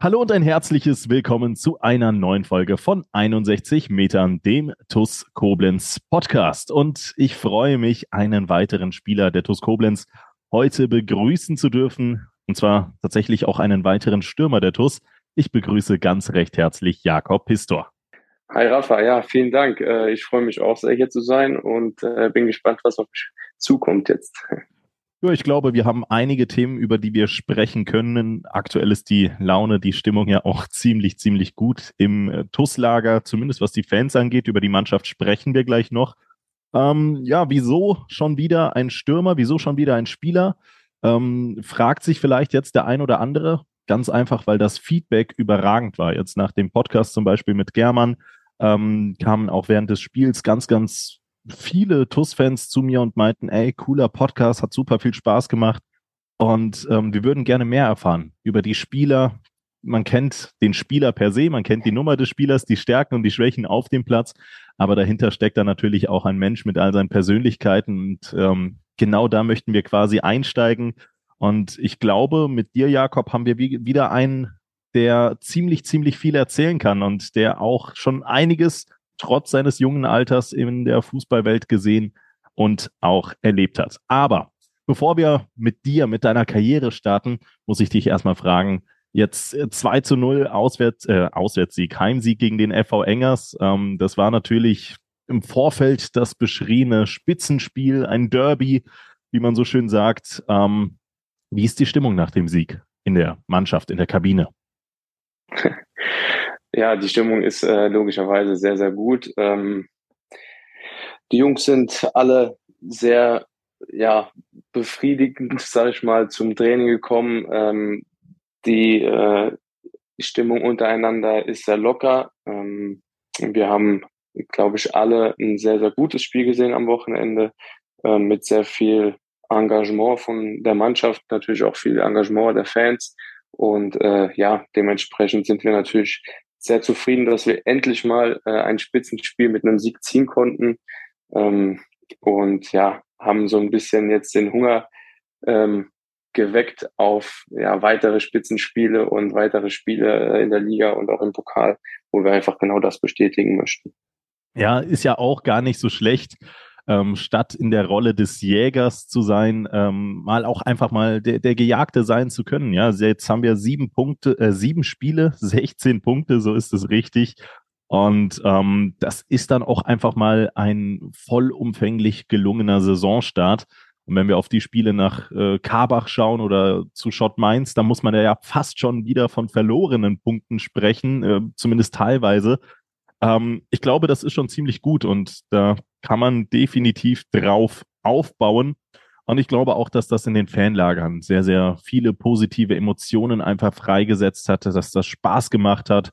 Hallo und ein herzliches Willkommen zu einer neuen Folge von 61 Metern, dem TUS Koblenz Podcast. Und ich freue mich, einen weiteren Spieler der TUS Koblenz heute begrüßen zu dürfen. Und zwar tatsächlich auch einen weiteren Stürmer der TUS. Ich begrüße ganz recht herzlich Jakob Pistor. Hi Rafa, ja, vielen Dank. Äh, ich freue mich auch sehr hier zu sein und äh, bin gespannt, was auf mich zukommt jetzt. Ja, ich glaube, wir haben einige Themen, über die wir sprechen können. Aktuell ist die Laune, die Stimmung ja auch ziemlich, ziemlich gut im äh, TUS-Lager, zumindest was die Fans angeht. Über die Mannschaft sprechen wir gleich noch. Ähm, ja, wieso schon wieder ein Stürmer? Wieso schon wieder ein Spieler? Ähm, fragt sich vielleicht jetzt der ein oder andere. Ganz einfach, weil das Feedback überragend war. Jetzt nach dem Podcast zum Beispiel mit German ähm, kamen auch während des Spiels ganz, ganz viele TUS-Fans zu mir und meinten, ey, cooler Podcast, hat super viel Spaß gemacht. Und ähm, wir würden gerne mehr erfahren über die Spieler. Man kennt den Spieler per se, man kennt die Nummer des Spielers, die Stärken und die Schwächen auf dem Platz. Aber dahinter steckt da natürlich auch ein Mensch mit all seinen Persönlichkeiten. Und ähm, genau da möchten wir quasi einsteigen. Und ich glaube, mit dir, Jakob, haben wir wieder einen, der ziemlich, ziemlich viel erzählen kann und der auch schon einiges trotz seines jungen Alters in der Fußballwelt gesehen und auch erlebt hat. Aber bevor wir mit dir, mit deiner Karriere starten, muss ich dich erstmal fragen, jetzt 2 äh, zu 0 Auswärts, äh, Auswärtssieg, Heimsieg gegen den FV Engers. Ähm, das war natürlich im Vorfeld das beschriebene Spitzenspiel, ein Derby, wie man so schön sagt. Ähm, wie ist die Stimmung nach dem Sieg in der Mannschaft, in der Kabine? Ja, die Stimmung ist äh, logischerweise sehr, sehr gut. Ähm, die Jungs sind alle sehr, ja, befriedigend, sage ich mal, zum Training gekommen. Ähm, die äh, Stimmung untereinander ist sehr locker. Ähm, wir haben, glaube ich, alle ein sehr, sehr gutes Spiel gesehen am Wochenende äh, mit sehr viel Engagement von der Mannschaft, natürlich auch viel Engagement der Fans. Und äh, ja, dementsprechend sind wir natürlich sehr zufrieden, dass wir endlich mal äh, ein Spitzenspiel mit einem Sieg ziehen konnten. Ähm, und ja, haben so ein bisschen jetzt den Hunger ähm, geweckt auf ja, weitere Spitzenspiele und weitere Spiele äh, in der Liga und auch im Pokal, wo wir einfach genau das bestätigen möchten. Ja, ist ja auch gar nicht so schlecht ähm, statt in der Rolle des Jägers zu sein, ähm, mal auch einfach mal der, der Gejagte sein zu können. Ja, jetzt haben wir sieben Punkte, äh, sieben Spiele, 16 Punkte, so ist es richtig. Und ähm, das ist dann auch einfach mal ein vollumfänglich gelungener Saisonstart. Und wenn wir auf die Spiele nach äh, Karbach schauen oder zu Schott Mainz, dann muss man ja fast schon wieder von verlorenen Punkten sprechen, äh, zumindest teilweise. Ähm, ich glaube, das ist schon ziemlich gut und da kann man definitiv drauf aufbauen. Und ich glaube auch, dass das in den Fanlagern sehr, sehr viele positive Emotionen einfach freigesetzt hat, dass das Spaß gemacht hat,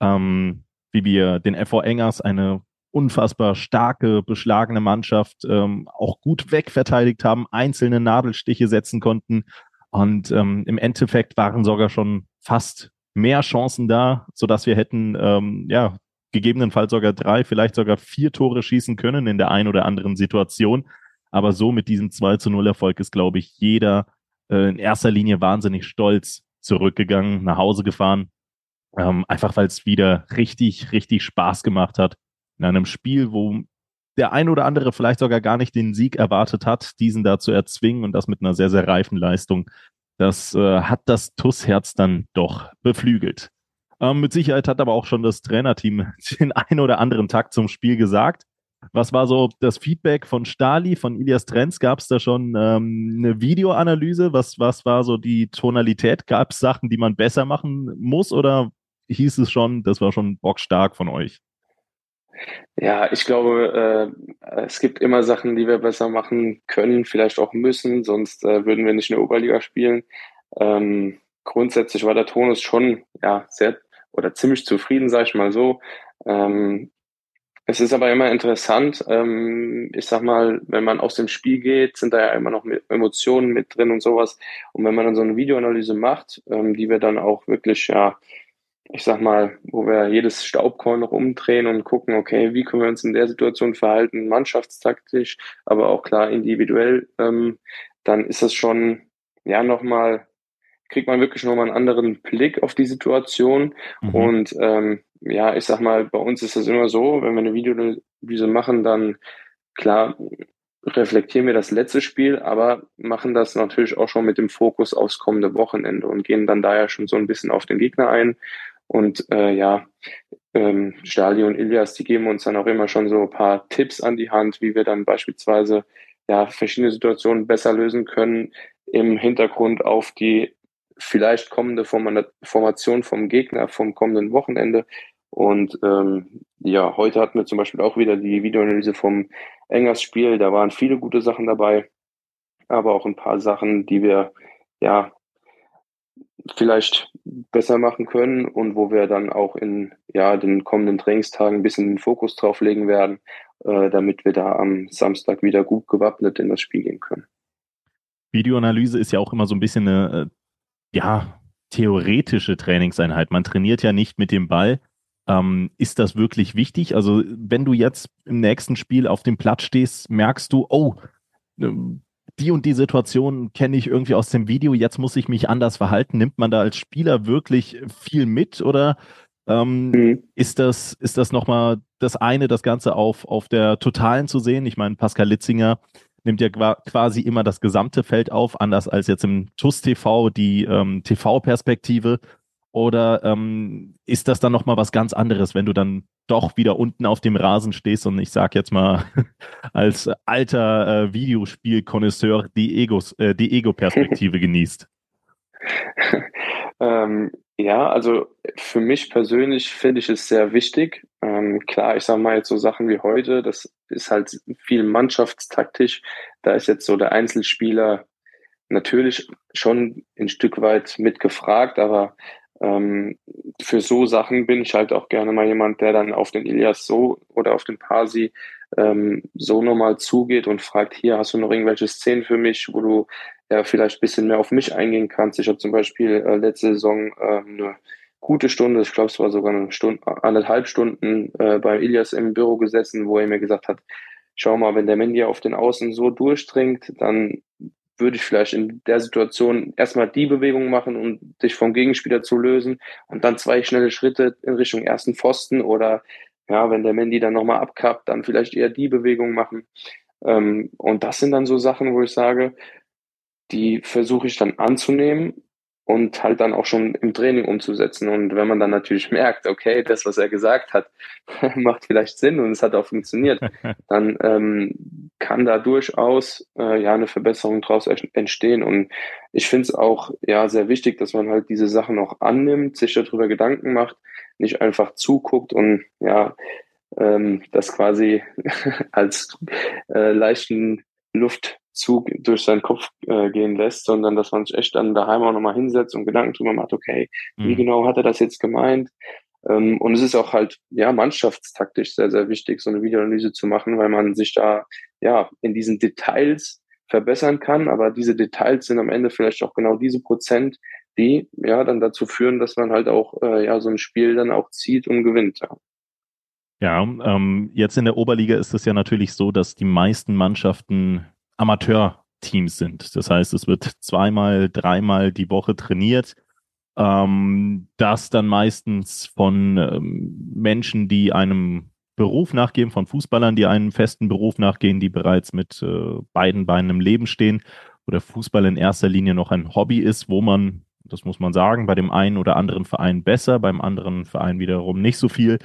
ähm, wie wir den FV Engers, eine unfassbar starke, beschlagene Mannschaft, ähm, auch gut wegverteidigt haben, einzelne Nadelstiche setzen konnten. Und ähm, im Endeffekt waren sogar schon fast mehr Chancen da, so dass wir hätten ähm, ja gegebenenfalls sogar drei, vielleicht sogar vier Tore schießen können in der einen oder anderen Situation. Aber so mit diesem 2 zu 0 Erfolg ist, glaube ich, jeder äh, in erster Linie wahnsinnig stolz zurückgegangen, nach Hause gefahren. Ähm, einfach weil es wieder richtig, richtig Spaß gemacht hat. In einem Spiel, wo der ein oder andere vielleicht sogar gar nicht den Sieg erwartet hat, diesen da zu erzwingen und das mit einer sehr, sehr reifen Leistung. Das äh, hat das TUS-Herz dann doch beflügelt. Ähm, mit Sicherheit hat aber auch schon das Trainerteam den einen oder anderen Takt zum Spiel gesagt. Was war so das Feedback von Stali, von Ilias Trenz? Gab es da schon ähm, eine Videoanalyse? Was, was war so die Tonalität? Gab es Sachen, die man besser machen muss oder hieß es schon, das war schon bockstark von euch? Ja, ich glaube, äh, es gibt immer Sachen, die wir besser machen können, vielleicht auch müssen, sonst äh, würden wir nicht in der Oberliga spielen. Ähm, grundsätzlich war der Tonus schon ja sehr oder ziemlich zufrieden, sage ich mal so. Ähm, es ist aber immer interessant, ähm, ich sag mal, wenn man aus dem Spiel geht, sind da ja immer noch Emotionen mit drin und sowas. Und wenn man dann so eine Videoanalyse macht, ähm, die wir dann auch wirklich, ja, ich sag mal, wo wir jedes Staubkorn noch umdrehen und gucken, okay, wie können wir uns in der Situation verhalten, mannschaftstaktisch, aber auch klar individuell, ähm, dann ist das schon, ja, nochmal, kriegt man wirklich nochmal einen anderen Blick auf die Situation. Mhm. Und ähm, ja, ich sag mal, bei uns ist das immer so, wenn wir eine Videoanalyse machen, dann klar reflektieren wir das letzte Spiel, aber machen das natürlich auch schon mit dem Fokus aufs kommende Wochenende und gehen dann daher schon so ein bisschen auf den Gegner ein und äh, ja, ähm, Stali und Ilias, die geben uns dann auch immer schon so ein paar Tipps an die Hand, wie wir dann beispielsweise ja verschiedene Situationen besser lösen können im Hintergrund auf die vielleicht kommende Formation vom Gegner vom kommenden Wochenende. Und ähm, ja, heute hatten wir zum Beispiel auch wieder die Videoanalyse vom Engers-Spiel. Da waren viele gute Sachen dabei, aber auch ein paar Sachen, die wir ja vielleicht besser machen können und wo wir dann auch in ja, den kommenden Trainingstagen ein bisschen den Fokus drauf legen werden, äh, damit wir da am Samstag wieder gut gewappnet in das Spiel gehen können. Videoanalyse ist ja auch immer so ein bisschen eine äh, ja, theoretische Trainingseinheit. Man trainiert ja nicht mit dem Ball. Ähm, ist das wirklich wichtig? Also, wenn du jetzt im nächsten Spiel auf dem Platz stehst, merkst du, oh, ähm, die und die Situation kenne ich irgendwie aus dem Video, jetzt muss ich mich anders verhalten. Nimmt man da als Spieler wirklich viel mit oder ähm, mhm. ist das, ist das nochmal das eine, das Ganze auf, auf der Totalen zu sehen? Ich meine, Pascal Litzinger nimmt ja quasi immer das gesamte Feld auf, anders als jetzt im TUS TV die ähm, TV-Perspektive. Oder ähm, ist das dann nochmal was ganz anderes, wenn du dann doch wieder unten auf dem Rasen stehst und ich sag jetzt mal als alter äh, Videospiel-Konnoisseur die, Egos, äh, die Ego-Perspektive genießt? ähm, ja, also für mich persönlich finde ich es sehr wichtig. Ähm, klar, ich sage mal jetzt so Sachen wie heute, das ist halt viel mannschaftstaktisch. Da ist jetzt so der Einzelspieler natürlich schon ein Stück weit mitgefragt, aber ähm, für so Sachen bin ich halt auch gerne mal jemand, der dann auf den Ilias so oder auf den Pasi ähm, so nochmal zugeht und fragt, hier hast du noch irgendwelche Szenen für mich, wo du ja vielleicht ein bisschen mehr auf mich eingehen kannst. Ich habe zum Beispiel äh, letzte Saison äh, eine gute Stunde, ich glaube es war sogar eine Stunde, anderthalb Stunden äh, bei Ilias im Büro gesessen, wo er mir gesagt hat, schau mal, wenn der Mandy auf den Außen so durchdringt, dann würde ich vielleicht in der Situation erstmal die Bewegung machen, um dich vom Gegenspieler zu lösen und dann zwei schnelle Schritte in Richtung ersten Pfosten oder ja, wenn der Mandy dann nochmal abkappt, dann vielleicht eher die Bewegung machen. Ähm, und das sind dann so Sachen, wo ich sage, die versuche ich dann anzunehmen und halt dann auch schon im Training umzusetzen. Und wenn man dann natürlich merkt, okay, das, was er gesagt hat, macht vielleicht Sinn und es hat auch funktioniert, dann ähm, kann da durchaus äh, ja eine Verbesserung daraus entstehen. Und ich finde es auch ja sehr wichtig, dass man halt diese Sachen auch annimmt, sich darüber Gedanken macht, nicht einfach zuguckt und ja ähm, das quasi als äh, leichten Luft Zug durch seinen Kopf äh, gehen lässt, sondern dass man sich echt dann daheim auch nochmal hinsetzt und Gedanken drüber macht, okay, mhm. wie genau hat er das jetzt gemeint? Ähm, und es ist auch halt, ja, mannschaftstaktisch sehr, sehr wichtig, so eine Videoanalyse zu machen, weil man sich da, ja, in diesen Details verbessern kann, aber diese Details sind am Ende vielleicht auch genau diese Prozent, die, ja, dann dazu führen, dass man halt auch, äh, ja, so ein Spiel dann auch zieht und gewinnt, ja. Ja, ähm, jetzt in der Oberliga ist es ja natürlich so, dass die meisten Mannschaften Amateurteams sind. Das heißt, es wird zweimal, dreimal die Woche trainiert. Ähm, das dann meistens von ähm, Menschen, die einem Beruf nachgehen, von Fußballern, die einem festen Beruf nachgehen, die bereits mit äh, beiden Beinen im Leben stehen oder Fußball in erster Linie noch ein Hobby ist, wo man, das muss man sagen, bei dem einen oder anderen Verein besser, beim anderen Verein wiederum nicht so viel,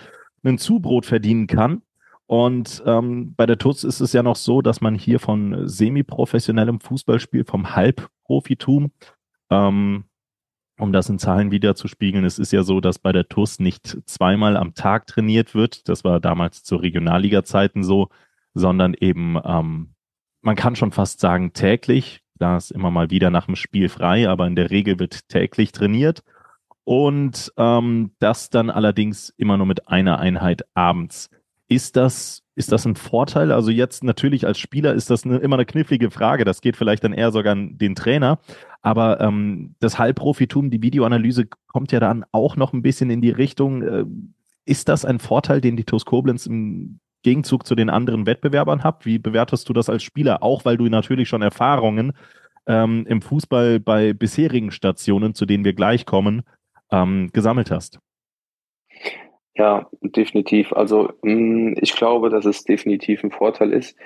ein Zubrot verdienen kann. Und ähm, bei der TUS ist es ja noch so, dass man hier von semi-professionellem Fußballspiel, vom Halbprofitum, ähm, um das in Zahlen wiederzuspiegeln, es ist ja so, dass bei der TUS nicht zweimal am Tag trainiert wird. Das war damals zu Regionalliga-Zeiten so, sondern eben, ähm, man kann schon fast sagen täglich. Da ist immer mal wieder nach dem Spiel frei, aber in der Regel wird täglich trainiert. und ähm, das dann allerdings immer nur mit einer Einheit abends. Ist das, ist das ein Vorteil? Also jetzt natürlich als Spieler ist das eine, immer eine knifflige Frage. Das geht vielleicht dann eher sogar an den Trainer. Aber ähm, das Heilprofitum, die Videoanalyse kommt ja dann auch noch ein bisschen in die Richtung. Äh, ist das ein Vorteil, den die TuS Koblenz im Gegenzug zu den anderen Wettbewerbern hat? Wie bewertest du das als Spieler? Auch weil du natürlich schon Erfahrungen ähm, im Fußball bei bisherigen Stationen, zu denen wir gleich kommen, ähm, gesammelt hast. Ja, definitiv. Also mm, ich glaube, dass es definitiv ein Vorteil ist.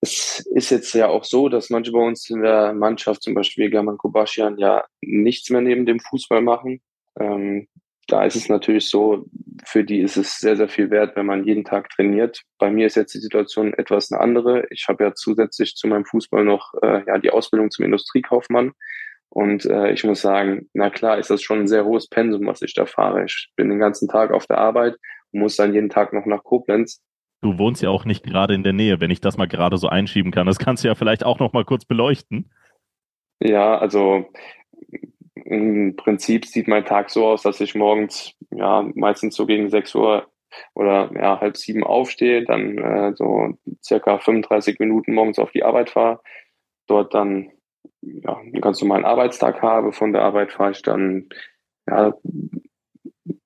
Es ist jetzt ja auch so, dass manche bei uns in der Mannschaft, zum Beispiel German Kobaschian, ja nichts mehr neben dem Fußball machen. Ähm, da ist es natürlich so, für die ist es sehr, sehr viel wert, wenn man jeden Tag trainiert. Bei mir ist jetzt die Situation etwas eine andere. Ich habe ja zusätzlich zu meinem Fußball noch äh, ja, die Ausbildung zum Industriekaufmann. Und äh, ich muss sagen, na klar ist das schon ein sehr hohes Pensum, was ich da fahre. Ich bin den ganzen Tag auf der Arbeit und muss dann jeden Tag noch nach Koblenz. Du wohnst ja auch nicht gerade in der Nähe, wenn ich das mal gerade so einschieben kann. Das kannst du ja vielleicht auch noch mal kurz beleuchten. Ja, also im Prinzip sieht mein Tag so aus, dass ich morgens ja meistens so gegen 6 Uhr oder ja, halb sieben aufstehe, dann äh, so circa 35 Minuten morgens auf die Arbeit fahre, dort dann ja, einen ganz normalen Arbeitstag habe. Von der Arbeit fahre ich dann ja,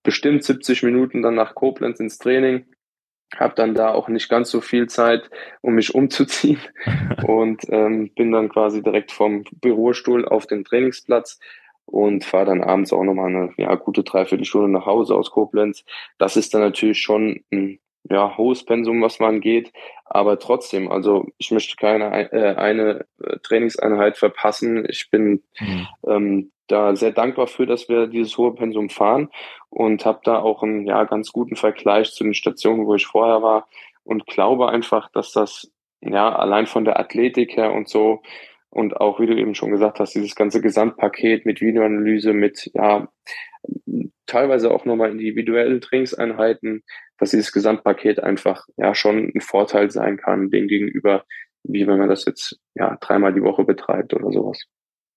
bestimmt 70 Minuten dann nach Koblenz ins Training. Habe dann da auch nicht ganz so viel Zeit, um mich umzuziehen und ähm, bin dann quasi direkt vom Bürostuhl auf den Trainingsplatz und fahre dann abends auch nochmal eine ja, gute Dreiviertelstunde nach Hause aus Koblenz. Das ist dann natürlich schon ein ja, hohes Pensum, was man geht. Aber trotzdem, also ich möchte keine äh, eine äh, Trainingseinheit verpassen. Ich bin mhm. ähm, da sehr dankbar für, dass wir dieses hohe Pensum fahren und habe da auch einen ja, ganz guten Vergleich zu den Stationen, wo ich vorher war und glaube einfach, dass das ja allein von der Athletik her und so und auch, wie du eben schon gesagt hast, dieses ganze Gesamtpaket mit Videoanalyse, mit ja teilweise auch nochmal individuellen Trainingseinheiten, dass dieses Gesamtpaket einfach ja schon ein Vorteil sein kann dem gegenüber, wie wenn man das jetzt ja dreimal die Woche betreibt oder sowas.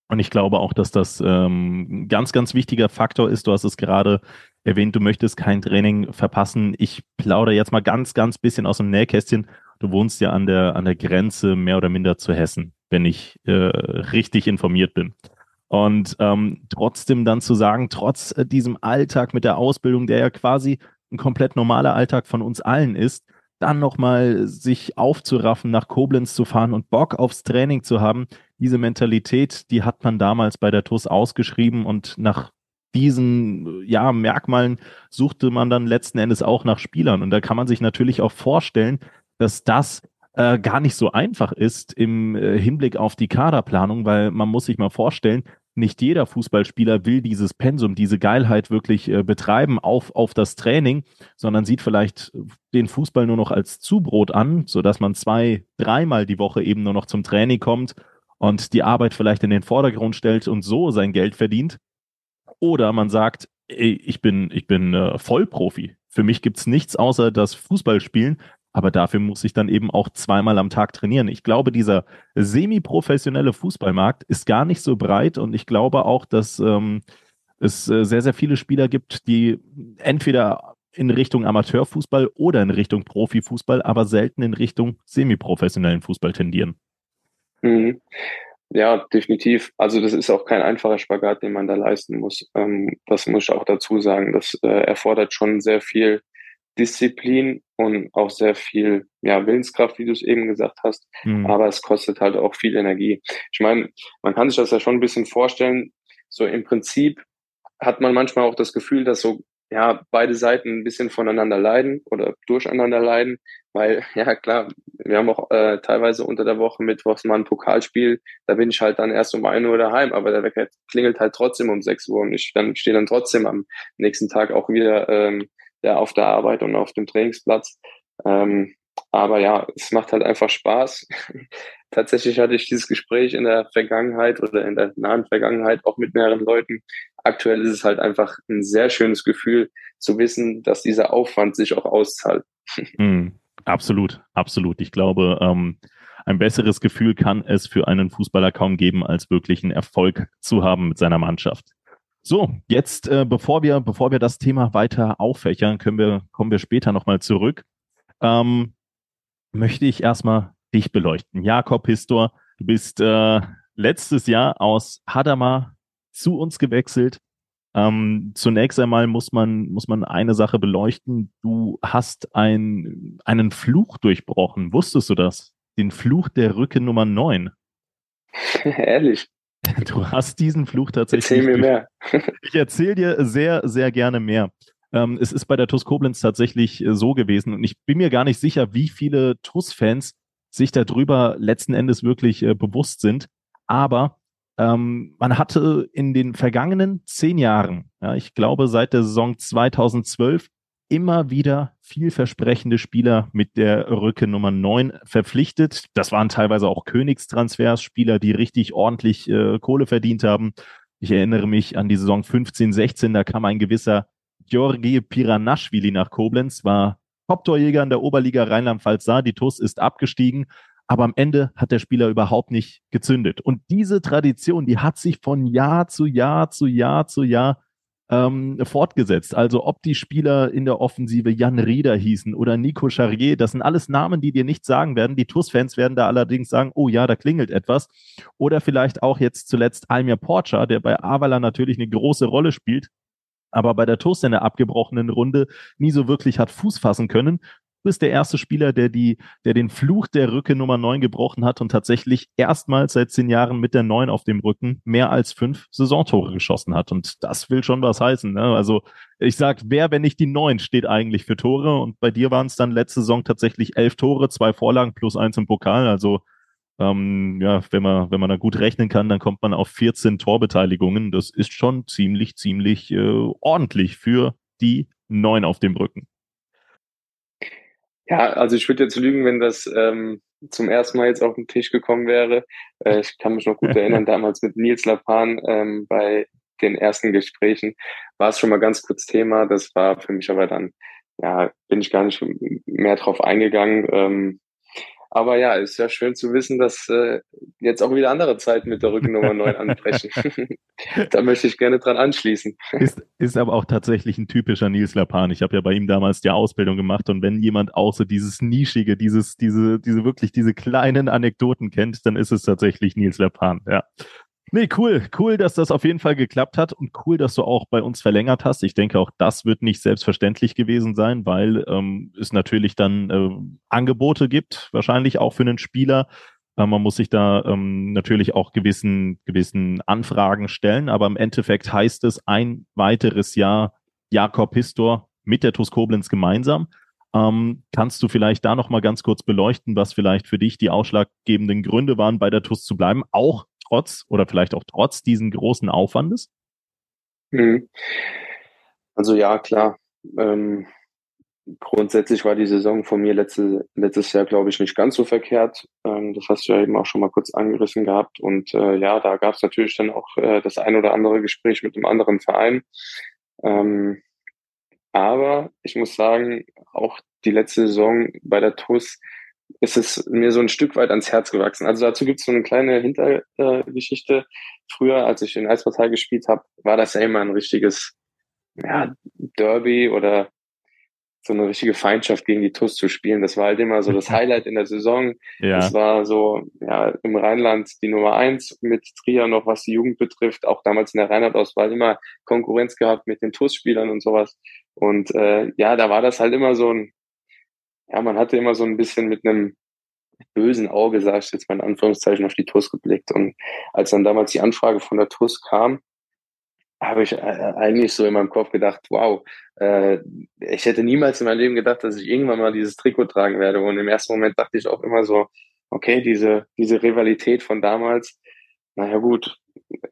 Und ich glaube auch, dass das ähm, ganz, ganz wichtiger Faktor ist. Du hast es gerade erwähnt, du möchtest kein Training verpassen. Ich plaudere jetzt mal ganz, ganz bisschen aus dem Nähkästchen. Du wohnst ja an der, an der Grenze mehr oder minder zu Hessen, wenn ich äh, richtig informiert bin. Und ähm, trotzdem dann zu sagen, trotz äh, diesem Alltag mit der Ausbildung, der ja quasi ein komplett normaler Alltag von uns allen ist, dann nochmal sich aufzuraffen, nach Koblenz zu fahren und Bock aufs Training zu haben. Diese Mentalität, die hat man damals bei der TUS ausgeschrieben und nach diesen ja, Merkmalen suchte man dann letzten Endes auch nach Spielern. Und da kann man sich natürlich auch vorstellen, dass das äh, gar nicht so einfach ist im äh, Hinblick auf die Kaderplanung, weil man muss sich mal vorstellen, nicht jeder Fußballspieler will dieses Pensum, diese Geilheit wirklich äh, betreiben auf, auf das Training, sondern sieht vielleicht den Fußball nur noch als Zubrot an, sodass man zwei, dreimal die Woche eben nur noch zum Training kommt und die Arbeit vielleicht in den Vordergrund stellt und so sein Geld verdient. Oder man sagt, ey, ich bin, ich bin äh, Vollprofi. Für mich gibt's nichts außer das Fußballspielen. Aber dafür muss ich dann eben auch zweimal am Tag trainieren. Ich glaube, dieser semi-professionelle Fußballmarkt ist gar nicht so breit und ich glaube auch, dass ähm, es äh, sehr, sehr viele Spieler gibt, die entweder in Richtung Amateurfußball oder in Richtung Profifußball, aber selten in Richtung semi-professionellen Fußball tendieren. Mhm. Ja, definitiv. Also das ist auch kein einfacher Spagat, den man da leisten muss. Ähm, das muss ich auch dazu sagen. Das äh, erfordert schon sehr viel Disziplin und auch sehr viel ja, Willenskraft, wie du es eben gesagt hast. Mhm. Aber es kostet halt auch viel Energie. Ich meine, man kann sich das ja schon ein bisschen vorstellen. So im Prinzip hat man manchmal auch das Gefühl, dass so ja beide Seiten ein bisschen voneinander leiden oder durcheinander leiden, weil ja klar, wir haben auch äh, teilweise unter der Woche mittwochs mal ein Pokalspiel, da bin ich halt dann erst um ein Uhr daheim, aber der Wecker klingelt halt trotzdem um sechs Uhr und ich dann stehe dann trotzdem am nächsten Tag auch wieder ähm, ja, auf der Arbeit und auf dem Trainingsplatz. Ähm, aber ja, es macht halt einfach Spaß. Tatsächlich hatte ich dieses Gespräch in der Vergangenheit oder in der nahen Vergangenheit auch mit mehreren Leuten. Aktuell ist es halt einfach ein sehr schönes Gefühl zu wissen, dass dieser Aufwand sich auch auszahlt. Mm, absolut, absolut. Ich glaube, ähm, ein besseres Gefühl kann es für einen Fußballer kaum geben, als wirklich einen Erfolg zu haben mit seiner Mannschaft. So, jetzt, äh, bevor wir, bevor wir das Thema weiter auffächern, können wir, kommen wir später nochmal zurück. Ähm, möchte ich erstmal dich beleuchten. Jakob Pistor, du bist äh, letztes Jahr aus Hadamar zu uns gewechselt. Ähm, zunächst einmal muss man, muss man eine Sache beleuchten. Du hast ein, einen Fluch durchbrochen. Wusstest du das? Den Fluch der Rücke Nummer 9. Ehrlich. Du hast diesen Fluch tatsächlich. Erzähl mir mehr. ich erzähle dir sehr, sehr gerne mehr. Ähm, es ist bei der TUS Koblenz tatsächlich äh, so gewesen und ich bin mir gar nicht sicher, wie viele TUS-Fans sich darüber letzten Endes wirklich äh, bewusst sind. Aber ähm, man hatte in den vergangenen zehn Jahren, ja, ich glaube seit der Saison 2012, immer wieder vielversprechende Spieler mit der Rücke Nummer 9 verpflichtet. Das waren teilweise auch Königstransfers, Spieler, die richtig ordentlich äh, Kohle verdient haben. Ich erinnere mich an die Saison 15, 16, da kam ein gewisser Georgi Piranashvili nach Koblenz, war Top-Torjäger in der Oberliga Rheinland-Pfalz sah, die TUS ist abgestiegen, aber am Ende hat der Spieler überhaupt nicht gezündet. Und diese Tradition, die hat sich von Jahr zu Jahr zu Jahr zu Jahr ähm, fortgesetzt. Also ob die Spieler in der Offensive Jan Rieder hießen oder Nico Charrier, das sind alles Namen, die dir nichts sagen werden. Die TUS-Fans werden da allerdings sagen, oh ja, da klingelt etwas. Oder vielleicht auch jetzt zuletzt Almir Porcher, der bei Avala natürlich eine große Rolle spielt, aber bei der TUS in der abgebrochenen Runde nie so wirklich hat Fuß fassen können. Bist der erste Spieler, der die, der den Fluch der Rücke Nummer 9 gebrochen hat und tatsächlich erstmals seit zehn Jahren mit der 9 auf dem Rücken mehr als fünf Saisontore geschossen hat. Und das will schon was heißen. Ne? Also ich sag, wer, wenn nicht die 9, steht eigentlich für Tore. Und bei dir waren es dann letzte Saison tatsächlich elf Tore, zwei Vorlagen plus eins im Pokal. Also ähm, ja, wenn man, wenn man da gut rechnen kann, dann kommt man auf 14 Torbeteiligungen. Das ist schon ziemlich, ziemlich äh, ordentlich für die neun auf dem Rücken. Ja, also ich würde jetzt lügen, wenn das ähm, zum ersten Mal jetzt auf den Tisch gekommen wäre. Äh, ich kann mich noch gut erinnern, damals mit Nils Lapan ähm, bei den ersten Gesprächen war es schon mal ganz kurz Thema. Das war für mich aber dann, ja, bin ich gar nicht mehr drauf eingegangen. Ähm, aber ja, ist ja schön zu wissen, dass äh, jetzt auch wieder andere Zeiten mit der Rückennummer 9 anbrechen. da möchte ich gerne dran anschließen. Ist, ist aber auch tatsächlich ein typischer Nils Lapan. Ich habe ja bei ihm damals die Ausbildung gemacht und wenn jemand auch so dieses Nischige, dieses, diese, diese wirklich diese kleinen Anekdoten kennt, dann ist es tatsächlich Nils Lapan, ja. Nee, cool. Cool, dass das auf jeden Fall geklappt hat und cool, dass du auch bei uns verlängert hast. Ich denke, auch das wird nicht selbstverständlich gewesen sein, weil ähm, es natürlich dann äh, Angebote gibt, wahrscheinlich auch für einen Spieler. Äh, man muss sich da ähm, natürlich auch gewissen, gewissen Anfragen stellen, aber im Endeffekt heißt es ein weiteres Jahr Jakob Histor mit der TuS Koblenz gemeinsam. Ähm, kannst du vielleicht da nochmal ganz kurz beleuchten, was vielleicht für dich die ausschlaggebenden Gründe waren, bei der TuS zu bleiben, auch trotz oder vielleicht auch trotz diesen großen Aufwandes? Mhm. Also ja, klar. Ähm, grundsätzlich war die Saison von mir letzte, letztes Jahr, glaube ich, nicht ganz so verkehrt. Ähm, das hast du ja eben auch schon mal kurz angerissen gehabt. Und äh, ja, da gab es natürlich dann auch äh, das ein oder andere Gespräch mit einem anderen Verein. Ähm, aber ich muss sagen, auch die letzte Saison bei der TUS ist es mir so ein Stück weit ans Herz gewachsen. Also dazu gibt es so eine kleine Hintergeschichte. Früher, als ich in Eispartei gespielt habe, war das ja immer ein richtiges ja, Derby oder so eine richtige Feindschaft gegen die TUS zu spielen. Das war halt immer so das Highlight in der Saison. Ja. Das war so ja, im Rheinland die Nummer eins mit Trier noch, was die Jugend betrifft. Auch damals in der Rheinland-Auswahl immer Konkurrenz gehabt mit den TUS-Spielern und sowas. Und äh, ja, da war das halt immer so ein ja, man hatte immer so ein bisschen mit einem bösen Auge, sage ich jetzt mal in Anführungszeichen, auf die TUS geblickt. Und als dann damals die Anfrage von der TUS kam, habe ich äh, eigentlich so in meinem Kopf gedacht, wow, äh, ich hätte niemals in meinem Leben gedacht, dass ich irgendwann mal dieses Trikot tragen werde. Und im ersten Moment dachte ich auch immer so, okay, diese, diese Rivalität von damals, naja gut,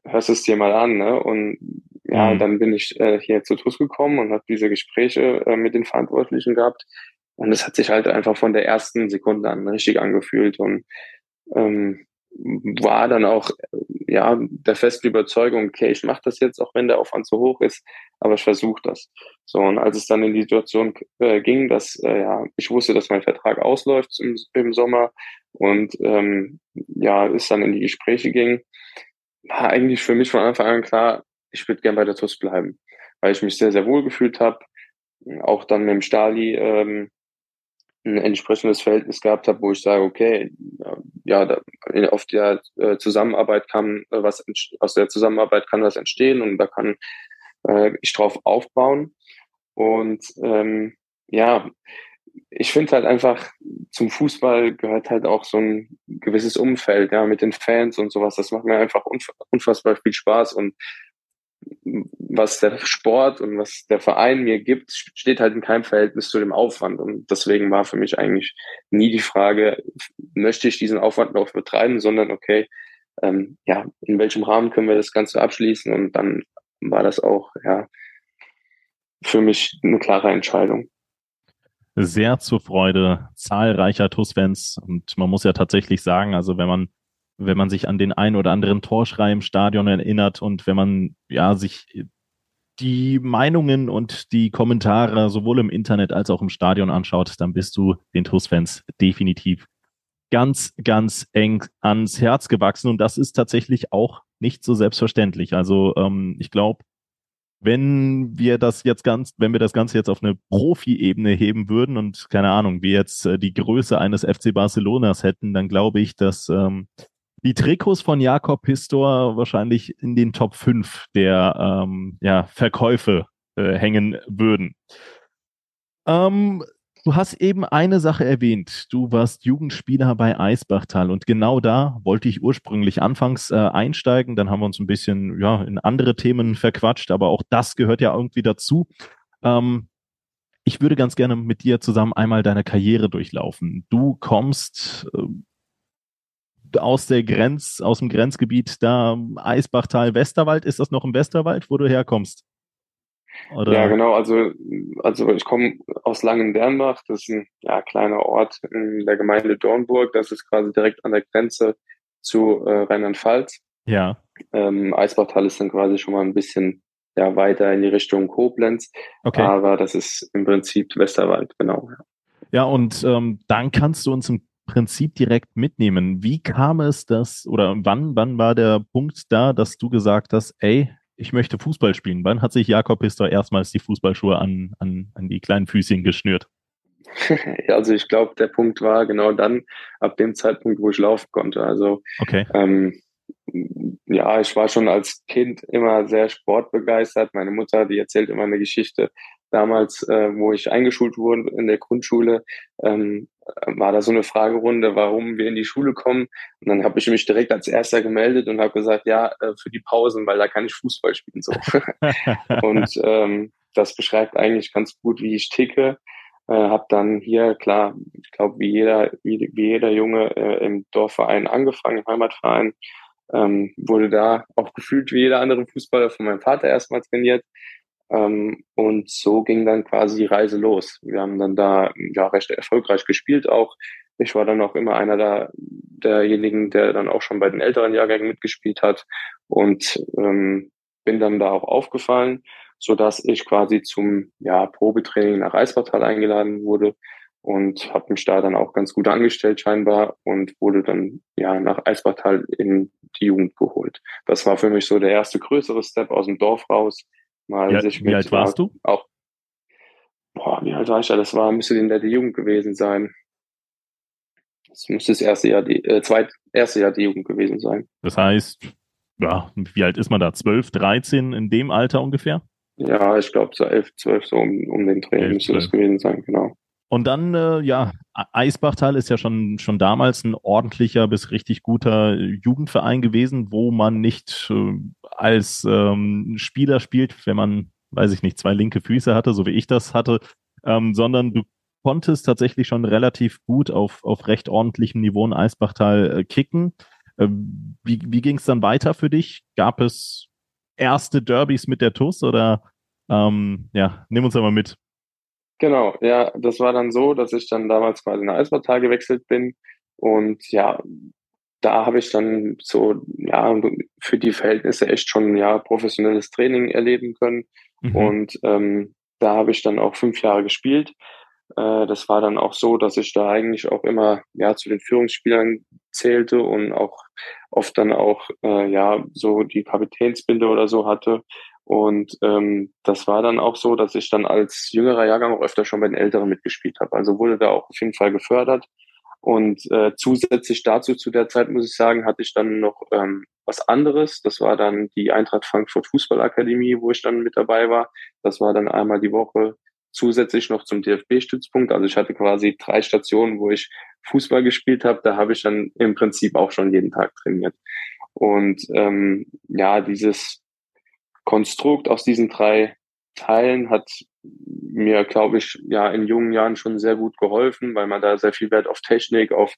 hörst es dir mal an, ne? Und ja, mhm. dann bin ich äh, hier zu TUS gekommen und habe diese Gespräche äh, mit den Verantwortlichen gehabt. Und es hat sich halt einfach von der ersten Sekunde an richtig angefühlt und ähm, war dann auch ja der festen Überzeugung, okay, ich mache das jetzt, auch wenn der Aufwand zu hoch ist, aber ich versuche das. So und als es dann in die Situation äh, ging, dass äh, ja ich wusste, dass mein Vertrag ausläuft im, im Sommer und ähm, ja es dann in die Gespräche ging, war eigentlich für mich von Anfang an klar, ich würde gern bei der TUS bleiben, weil ich mich sehr, sehr wohl gefühlt habe. Auch dann mit dem Stali ähm, ein entsprechendes Verhältnis gehabt habe, wo ich sage, okay, ja, da, auf der äh, Zusammenarbeit kann äh, was aus der Zusammenarbeit kann was entstehen und da kann äh, ich drauf aufbauen. Und ähm, ja, ich finde halt einfach, zum Fußball gehört halt auch so ein gewisses Umfeld, ja, mit den Fans und sowas. Das macht mir einfach unfassbar viel Spaß und was der Sport und was der Verein mir gibt, steht halt in keinem Verhältnis zu dem Aufwand. Und deswegen war für mich eigentlich nie die Frage, möchte ich diesen Aufwand noch betreiben, sondern okay, ähm, ja, in welchem Rahmen können wir das Ganze abschließen? Und dann war das auch, ja, für mich eine klare Entscheidung. Sehr zur Freude zahlreicher TUS-Fans. Und man muss ja tatsächlich sagen, also wenn man wenn man sich an den ein oder anderen Torschrei im Stadion erinnert und wenn man ja sich die Meinungen und die Kommentare sowohl im Internet als auch im Stadion anschaut, dann bist du den TUS-Fans definitiv ganz, ganz eng ans Herz gewachsen. Und das ist tatsächlich auch nicht so selbstverständlich. Also ähm, ich glaube, wenn wir das jetzt ganz, wenn wir das Ganze jetzt auf eine Profi-Ebene heben würden und keine Ahnung, wir jetzt äh, die Größe eines FC Barcelonas hätten, dann glaube ich, dass ähm, die Trikots von Jakob Pistor wahrscheinlich in den Top 5 der ähm, ja, Verkäufe äh, hängen würden. Ähm, du hast eben eine Sache erwähnt. Du warst Jugendspieler bei Eisbachtal und genau da wollte ich ursprünglich anfangs äh, einsteigen. Dann haben wir uns ein bisschen ja, in andere Themen verquatscht, aber auch das gehört ja irgendwie dazu. Ähm, ich würde ganz gerne mit dir zusammen einmal deine Karriere durchlaufen. Du kommst äh, aus der Grenz, aus dem Grenzgebiet da Eisbachtal, Westerwald. Ist das noch im Westerwald, wo du herkommst? Oder? Ja, genau. Also, also ich komme aus Langendernbach. Das ist ein ja, kleiner Ort in der Gemeinde Dornburg. Das ist quasi direkt an der Grenze zu äh, Rheinland-Pfalz. Ja. Ähm, Eisbachtal ist dann quasi schon mal ein bisschen ja, weiter in die Richtung Koblenz. Okay. Aber das ist im Prinzip Westerwald, genau. Ja, ja und ähm, dann kannst du uns im Prinzip direkt mitnehmen. Wie kam es, dass, oder wann, wann war der Punkt da, dass du gesagt hast, ey, ich möchte Fußball spielen? Wann hat sich Jakob Histor erstmals die Fußballschuhe an, an, an die kleinen Füßchen geschnürt? also ich glaube, der Punkt war genau dann, ab dem Zeitpunkt, wo ich laufen konnte. Also okay. ähm, ja, ich war schon als Kind immer sehr sportbegeistert. Meine Mutter, die erzählt immer eine Geschichte. Damals, äh, wo ich eingeschult wurde in der Grundschule, ähm, war da so eine Fragerunde, warum wir in die Schule kommen. Und dann habe ich mich direkt als Erster gemeldet und habe gesagt, ja, äh, für die Pausen, weil da kann ich Fußball spielen. So. und ähm, das beschreibt eigentlich ganz gut, wie ich ticke. Äh, habe dann hier, klar, ich glaube, wie jeder, wie, wie jeder Junge äh, im Dorfverein angefangen, im Heimatverein, ähm, wurde da auch gefühlt wie jeder andere Fußballer von meinem Vater erstmal trainiert. Ähm, und so ging dann quasi die Reise los. Wir haben dann da ja recht erfolgreich gespielt auch. Ich war dann auch immer einer der, derjenigen, der dann auch schon bei den älteren Jahrgängen mitgespielt hat und ähm, bin dann da auch aufgefallen, so dass ich quasi zum ja, Probetraining nach Eisbachtal eingeladen wurde und habe mich da dann auch ganz gut angestellt scheinbar und wurde dann ja nach Eisbachtal in die Jugend geholt. Das war für mich so der erste größere Step aus dem Dorf raus, mal ja, sich mit, Wie alt warst du? Auch, boah, wie alt war ich da? Das war, müsste in der die Jugend gewesen sein. Das müsste das erste Jahr, die, äh, zweit, erste Jahr die Jugend gewesen sein. Das heißt, ja, wie alt ist man da? 12, 13 in dem Alter ungefähr? Ja, ich glaube so 11, 12 so um, um den Dreh müsste das gewesen sein, genau. Und dann, äh, ja, Eisbachtal ist ja schon, schon damals ein ordentlicher bis richtig guter Jugendverein gewesen, wo man nicht äh, als ähm, Spieler spielt, wenn man, weiß ich nicht, zwei linke Füße hatte, so wie ich das hatte, ähm, sondern du konntest tatsächlich schon relativ gut auf, auf recht ordentlichem Niveau in Eisbachtal äh, kicken. Ähm, wie wie ging es dann weiter für dich? Gab es erste Derbys mit der TUS oder ähm, ja, nimm uns einmal mit. Genau, ja, das war dann so, dass ich dann damals quasi in Eisbachtal gewechselt bin und ja, da habe ich dann so, ja, für die Verhältnisse echt schon ja professionelles Training erleben können. Mhm. Und ähm, da habe ich dann auch fünf Jahre gespielt. Äh, das war dann auch so, dass ich da eigentlich auch immer ja zu den Führungsspielern zählte und auch oft dann auch äh, ja so die Kapitänsbinde oder so hatte. Und ähm, das war dann auch so, dass ich dann als jüngerer Jahrgang auch öfter schon bei den Älteren mitgespielt habe. Also wurde da auch auf jeden Fall gefördert. Und äh, zusätzlich dazu zu der Zeit muss ich sagen, hatte ich dann noch ähm, was anderes. Das war dann die Eintracht Frankfurt Fußballakademie, wo ich dann mit dabei war. Das war dann einmal die Woche zusätzlich noch zum DFB-Stützpunkt. Also ich hatte quasi drei Stationen, wo ich Fußball gespielt habe. Da habe ich dann im Prinzip auch schon jeden Tag trainiert. Und ähm, ja, dieses Konstrukt aus diesen drei Teilen hat mir, glaube ich, ja in jungen Jahren schon sehr gut geholfen, weil man da sehr viel Wert auf Technik, auf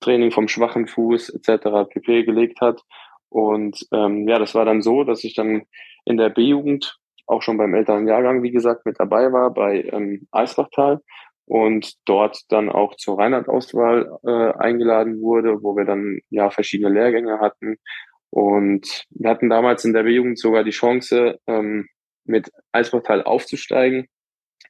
Training vom schwachen Fuß etc. pp. gelegt hat. Und ähm, ja, das war dann so, dass ich dann in der B-Jugend auch schon beim älteren Jahrgang, wie gesagt, mit dabei war bei ähm, Eisbachtal und dort dann auch zur Rheinland-Auswahl äh, eingeladen wurde, wo wir dann ja verschiedene Lehrgänge hatten. Und wir hatten damals in der B-Jugend sogar die Chance, ähm, mit Eisbachtal aufzusteigen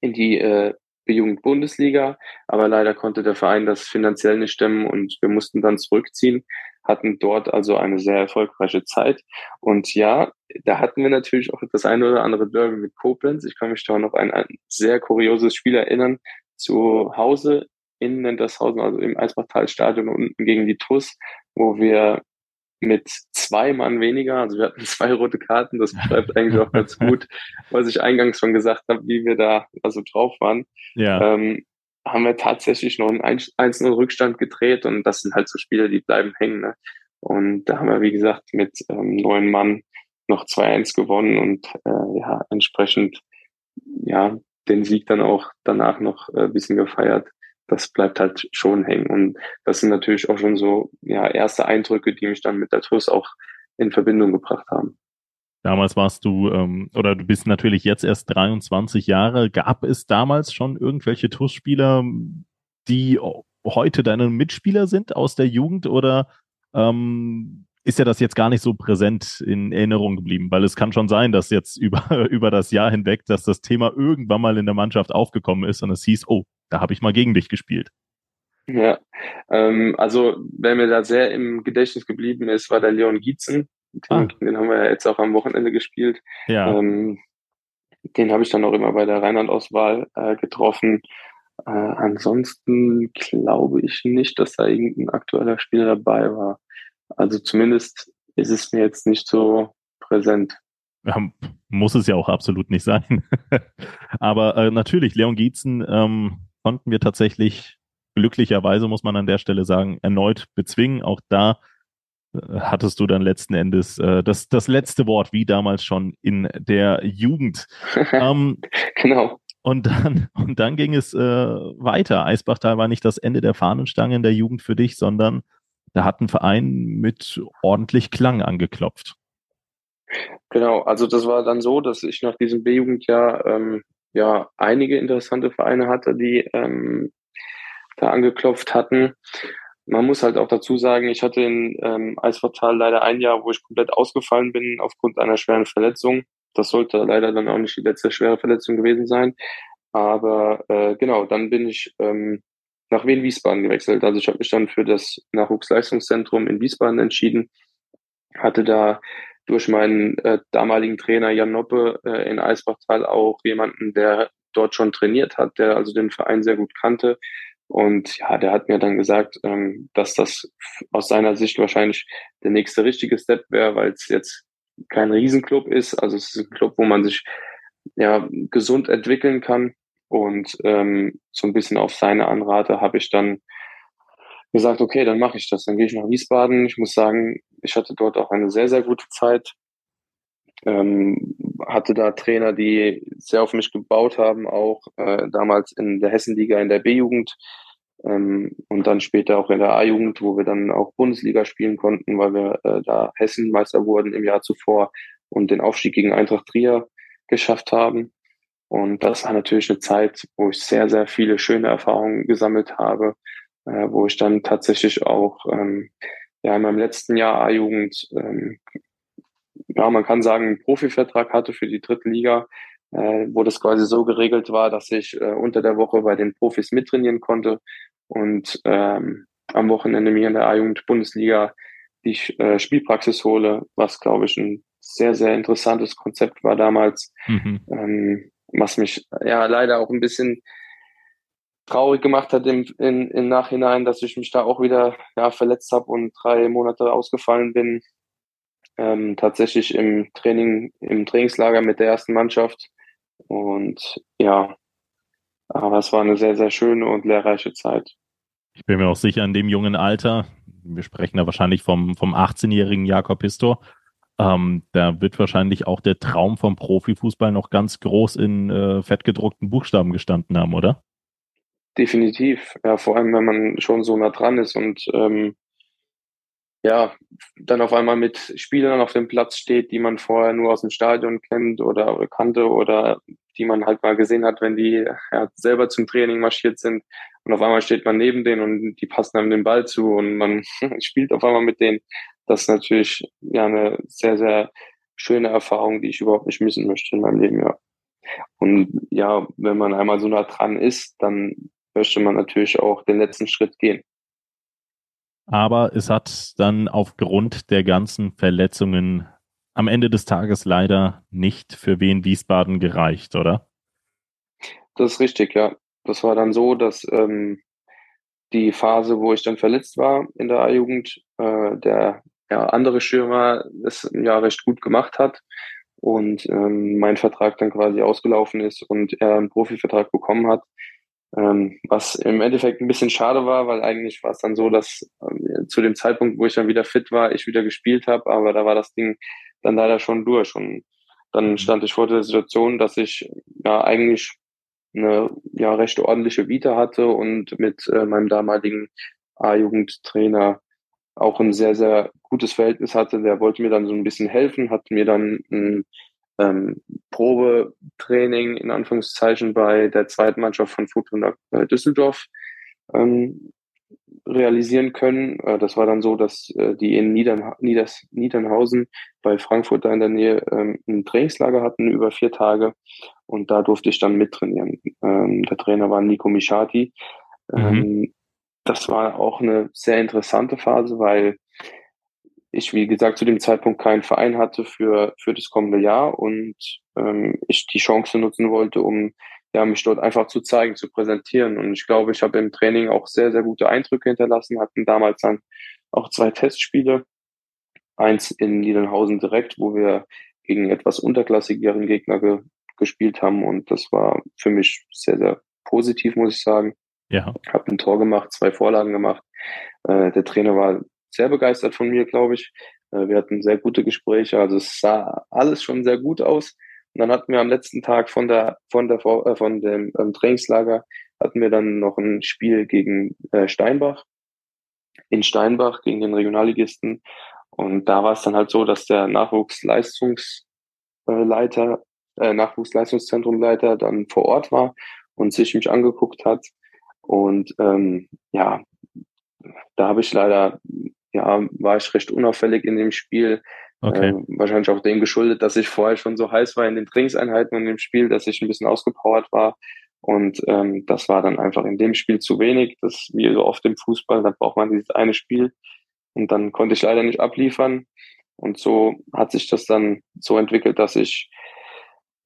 in die äh, B-Jugend-Bundesliga. Aber leider konnte der Verein das finanziell nicht stemmen und wir mussten dann zurückziehen hatten dort also eine sehr erfolgreiche Zeit. Und ja, da hatten wir natürlich auch das eine oder andere Derby mit Koblenz. Ich kann mich da noch an ein sehr kurioses Spiel erinnern. Zu Hause in Nendershausen, also im Eisbachtalstadion unten gegen die TUS, wo wir mit zwei Mann weniger, also wir hatten zwei rote Karten, das beschreibt eigentlich auch ganz gut, was ich eingangs schon gesagt habe, wie wir da also drauf waren. Ja. Ähm, haben wir tatsächlich noch einen 1-0 Rückstand gedreht und das sind halt so Spiele, die bleiben hängen. Ne? Und da haben wir, wie gesagt, mit ähm, neun Mann noch 2-1 gewonnen und äh, ja, entsprechend ja, den Sieg dann auch danach noch äh, bisschen gefeiert. Das bleibt halt schon hängen. Und das sind natürlich auch schon so ja, erste Eindrücke, die mich dann mit der TUS auch in Verbindung gebracht haben. Damals warst du, ähm, oder du bist natürlich jetzt erst 23 Jahre. Gab es damals schon irgendwelche TUS-Spieler, die heute deine Mitspieler sind aus der Jugend oder ähm, ist ja das jetzt gar nicht so präsent in Erinnerung geblieben? Weil es kann schon sein, dass jetzt über, über das Jahr hinweg, dass das Thema irgendwann mal in der Mannschaft aufgekommen ist und es hieß, oh, da habe ich mal gegen dich gespielt. Ja, ähm, also wer mir da sehr im Gedächtnis geblieben ist, war der Leon Gietzen. Den, ah. den haben wir ja jetzt auch am Wochenende gespielt. Ja. Ähm, den habe ich dann auch immer bei der Rheinland-Auswahl äh, getroffen. Äh, ansonsten glaube ich nicht, dass da irgendein aktueller Spieler dabei war. Also zumindest ist es mir jetzt nicht so präsent. Ja, muss es ja auch absolut nicht sein. Aber äh, natürlich, Leon Gietzen ähm, konnten wir tatsächlich glücklicherweise, muss man an der Stelle sagen, erneut bezwingen. Auch da hattest du dann letzten Endes äh, das, das letzte Wort, wie damals schon in der Jugend. ähm, genau. Und dann, und dann ging es äh, weiter. Eisbachtal war nicht das Ende der Fahnenstange in der Jugend für dich, sondern da hat ein Verein mit ordentlich Klang angeklopft. Genau, also das war dann so, dass ich nach diesem B-Jugendjahr ähm, ja einige interessante Vereine hatte, die ähm, da angeklopft hatten. Man muss halt auch dazu sagen, ich hatte in ähm, Eisvertal leider ein Jahr, wo ich komplett ausgefallen bin aufgrund einer schweren Verletzung. Das sollte leider dann auch nicht die letzte schwere Verletzung gewesen sein. Aber äh, genau, dann bin ich ähm, nach Wien Wiesbaden gewechselt. Also ich habe mich dann für das Nachwuchsleistungszentrum in Wiesbaden entschieden. Hatte da durch meinen äh, damaligen Trainer Jan Noppe äh, in Eisbachtal auch jemanden, der dort schon trainiert hat, der also den Verein sehr gut kannte und ja, der hat mir dann gesagt, ähm, dass das aus seiner Sicht wahrscheinlich der nächste richtige Step wäre, weil es jetzt kein Riesenclub ist. Also es ist ein Club, wo man sich ja gesund entwickeln kann. Und ähm, so ein bisschen auf seine Anrate habe ich dann gesagt, okay, dann mache ich das. Dann gehe ich nach Wiesbaden. Ich muss sagen, ich hatte dort auch eine sehr, sehr gute Zeit. Ähm, hatte da Trainer, die sehr auf mich gebaut haben, auch äh, damals in der Hessenliga in der B-Jugend ähm, und dann später auch in der A-Jugend, wo wir dann auch Bundesliga spielen konnten, weil wir äh, da Hessenmeister wurden im Jahr zuvor und den Aufstieg gegen Eintracht Trier geschafft haben. Und das war natürlich eine Zeit, wo ich sehr, sehr viele schöne Erfahrungen gesammelt habe, äh, wo ich dann tatsächlich auch ähm, ja in meinem letzten Jahr A-Jugend ähm, ja, man kann sagen, einen Profivertrag hatte für die dritte Liga, äh, wo das quasi so geregelt war, dass ich äh, unter der Woche bei den Profis mittrainieren konnte und ähm, am Wochenende mir in der A-Jugend-Bundesliga die äh, Spielpraxis hole, was, glaube ich, ein sehr, sehr interessantes Konzept war damals, mhm. ähm, was mich ja leider auch ein bisschen traurig gemacht hat im, in, im Nachhinein, dass ich mich da auch wieder ja, verletzt habe und drei Monate ausgefallen bin. Ähm, tatsächlich im Training, im Trainingslager mit der ersten Mannschaft. Und ja, aber es war eine sehr, sehr schöne und lehrreiche Zeit. Ich bin mir auch sicher, in dem jungen Alter, wir sprechen da wahrscheinlich vom, vom 18-jährigen Jakob Pistor, ähm, da wird wahrscheinlich auch der Traum vom Profifußball noch ganz groß in äh, fettgedruckten Buchstaben gestanden haben, oder? Definitiv. Ja, vor allem, wenn man schon so nah dran ist und ähm, ja, dann auf einmal mit Spielern auf dem Platz steht, die man vorher nur aus dem Stadion kennt oder kannte oder die man halt mal gesehen hat, wenn die ja, selber zum Training marschiert sind. Und auf einmal steht man neben denen und die passen einem den Ball zu und man spielt auf einmal mit denen. Das ist natürlich ja eine sehr, sehr schöne Erfahrung, die ich überhaupt nicht missen möchte in meinem Leben, ja. Und ja, wenn man einmal so nah dran ist, dann möchte man natürlich auch den letzten Schritt gehen. Aber es hat dann aufgrund der ganzen Verletzungen am Ende des Tages leider nicht für Wien Wiesbaden gereicht, oder? Das ist richtig, ja. Das war dann so, dass ähm, die Phase, wo ich dann verletzt war in der A-Jugend, äh, der ja, andere Stürmer es ja recht gut gemacht hat und ähm, mein Vertrag dann quasi ausgelaufen ist und er einen Profivertrag bekommen hat. Ähm, was im Endeffekt ein bisschen schade war, weil eigentlich war es dann so, dass äh, zu dem Zeitpunkt, wo ich dann wieder fit war, ich wieder gespielt habe, aber da war das Ding dann leider schon durch. Und dann mhm. stand ich vor der Situation, dass ich ja eigentlich eine ja recht ordentliche Vita hatte und mit äh, meinem damaligen A-Jugendtrainer auch ein sehr, sehr gutes Verhältnis hatte. Der wollte mir dann so ein bisschen helfen, hat mir dann ein ähm, Probetraining in Anführungszeichen bei der zweiten Mannschaft von Fortuna äh, Düsseldorf ähm, realisieren können. Äh, das war dann so, dass äh, die in Niedern, Nieders, Niedernhausen bei Frankfurt da in der Nähe ähm, ein Trainingslager hatten über vier Tage und da durfte ich dann mittrainieren. Ähm, der Trainer war Nico Michati. Mhm. Ähm, das war auch eine sehr interessante Phase, weil ich, wie gesagt, zu dem Zeitpunkt keinen Verein hatte für, für das kommende Jahr und ähm, ich die Chance nutzen wollte, um ja, mich dort einfach zu zeigen, zu präsentieren. Und ich glaube, ich habe im Training auch sehr, sehr gute Eindrücke hinterlassen, hatten damals dann auch zwei Testspiele. Eins in Niedernhausen direkt, wo wir gegen etwas unterklassigeren Gegner ge gespielt haben. Und das war für mich sehr, sehr positiv, muss ich sagen. Ja. Habe ein Tor gemacht, zwei Vorlagen gemacht. Äh, der Trainer war sehr begeistert von mir, glaube ich. Äh, wir hatten sehr gute Gespräche, also es sah alles schon sehr gut aus. Und dann hatten wir am letzten Tag von der von der äh, von dem ähm, Trainingslager hatten wir dann noch ein Spiel gegen äh, Steinbach in Steinbach gegen den Regionalligisten. Und da war es dann halt so, dass der Nachwuchsleistungsleiter, äh, Nachwuchsleistungszentrumleiter dann vor Ort war und sich mich angeguckt hat. Und ähm, ja, da habe ich leider ja, war ich recht unauffällig in dem Spiel. Okay. Ähm, wahrscheinlich auch dem geschuldet, dass ich vorher schon so heiß war in den Trainingseinheiten und im Spiel, dass ich ein bisschen ausgepowert war. Und ähm, das war dann einfach in dem Spiel zu wenig. Das wie so oft im Fußball, da braucht man dieses eine Spiel. Und dann konnte ich leider nicht abliefern. Und so hat sich das dann so entwickelt, dass ich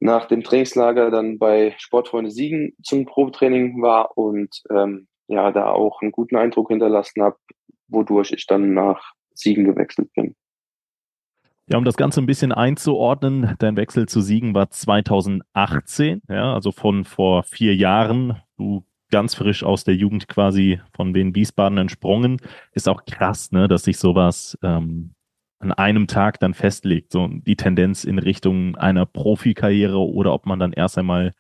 nach dem Trainingslager dann bei Sportfreunde Siegen zum Probetraining war und ähm, ja, da auch einen guten Eindruck hinterlassen habe, wodurch ich dann nach Siegen gewechselt bin. Ja, um das Ganze ein bisschen einzuordnen, dein Wechsel zu Siegen war 2018, ja, also von vor vier Jahren. Du ganz frisch aus der Jugend quasi von den Wiesbaden entsprungen. Ist auch krass, ne, dass sich sowas ähm, an einem Tag dann festlegt, so die Tendenz in Richtung einer Profikarriere oder ob man dann erst einmal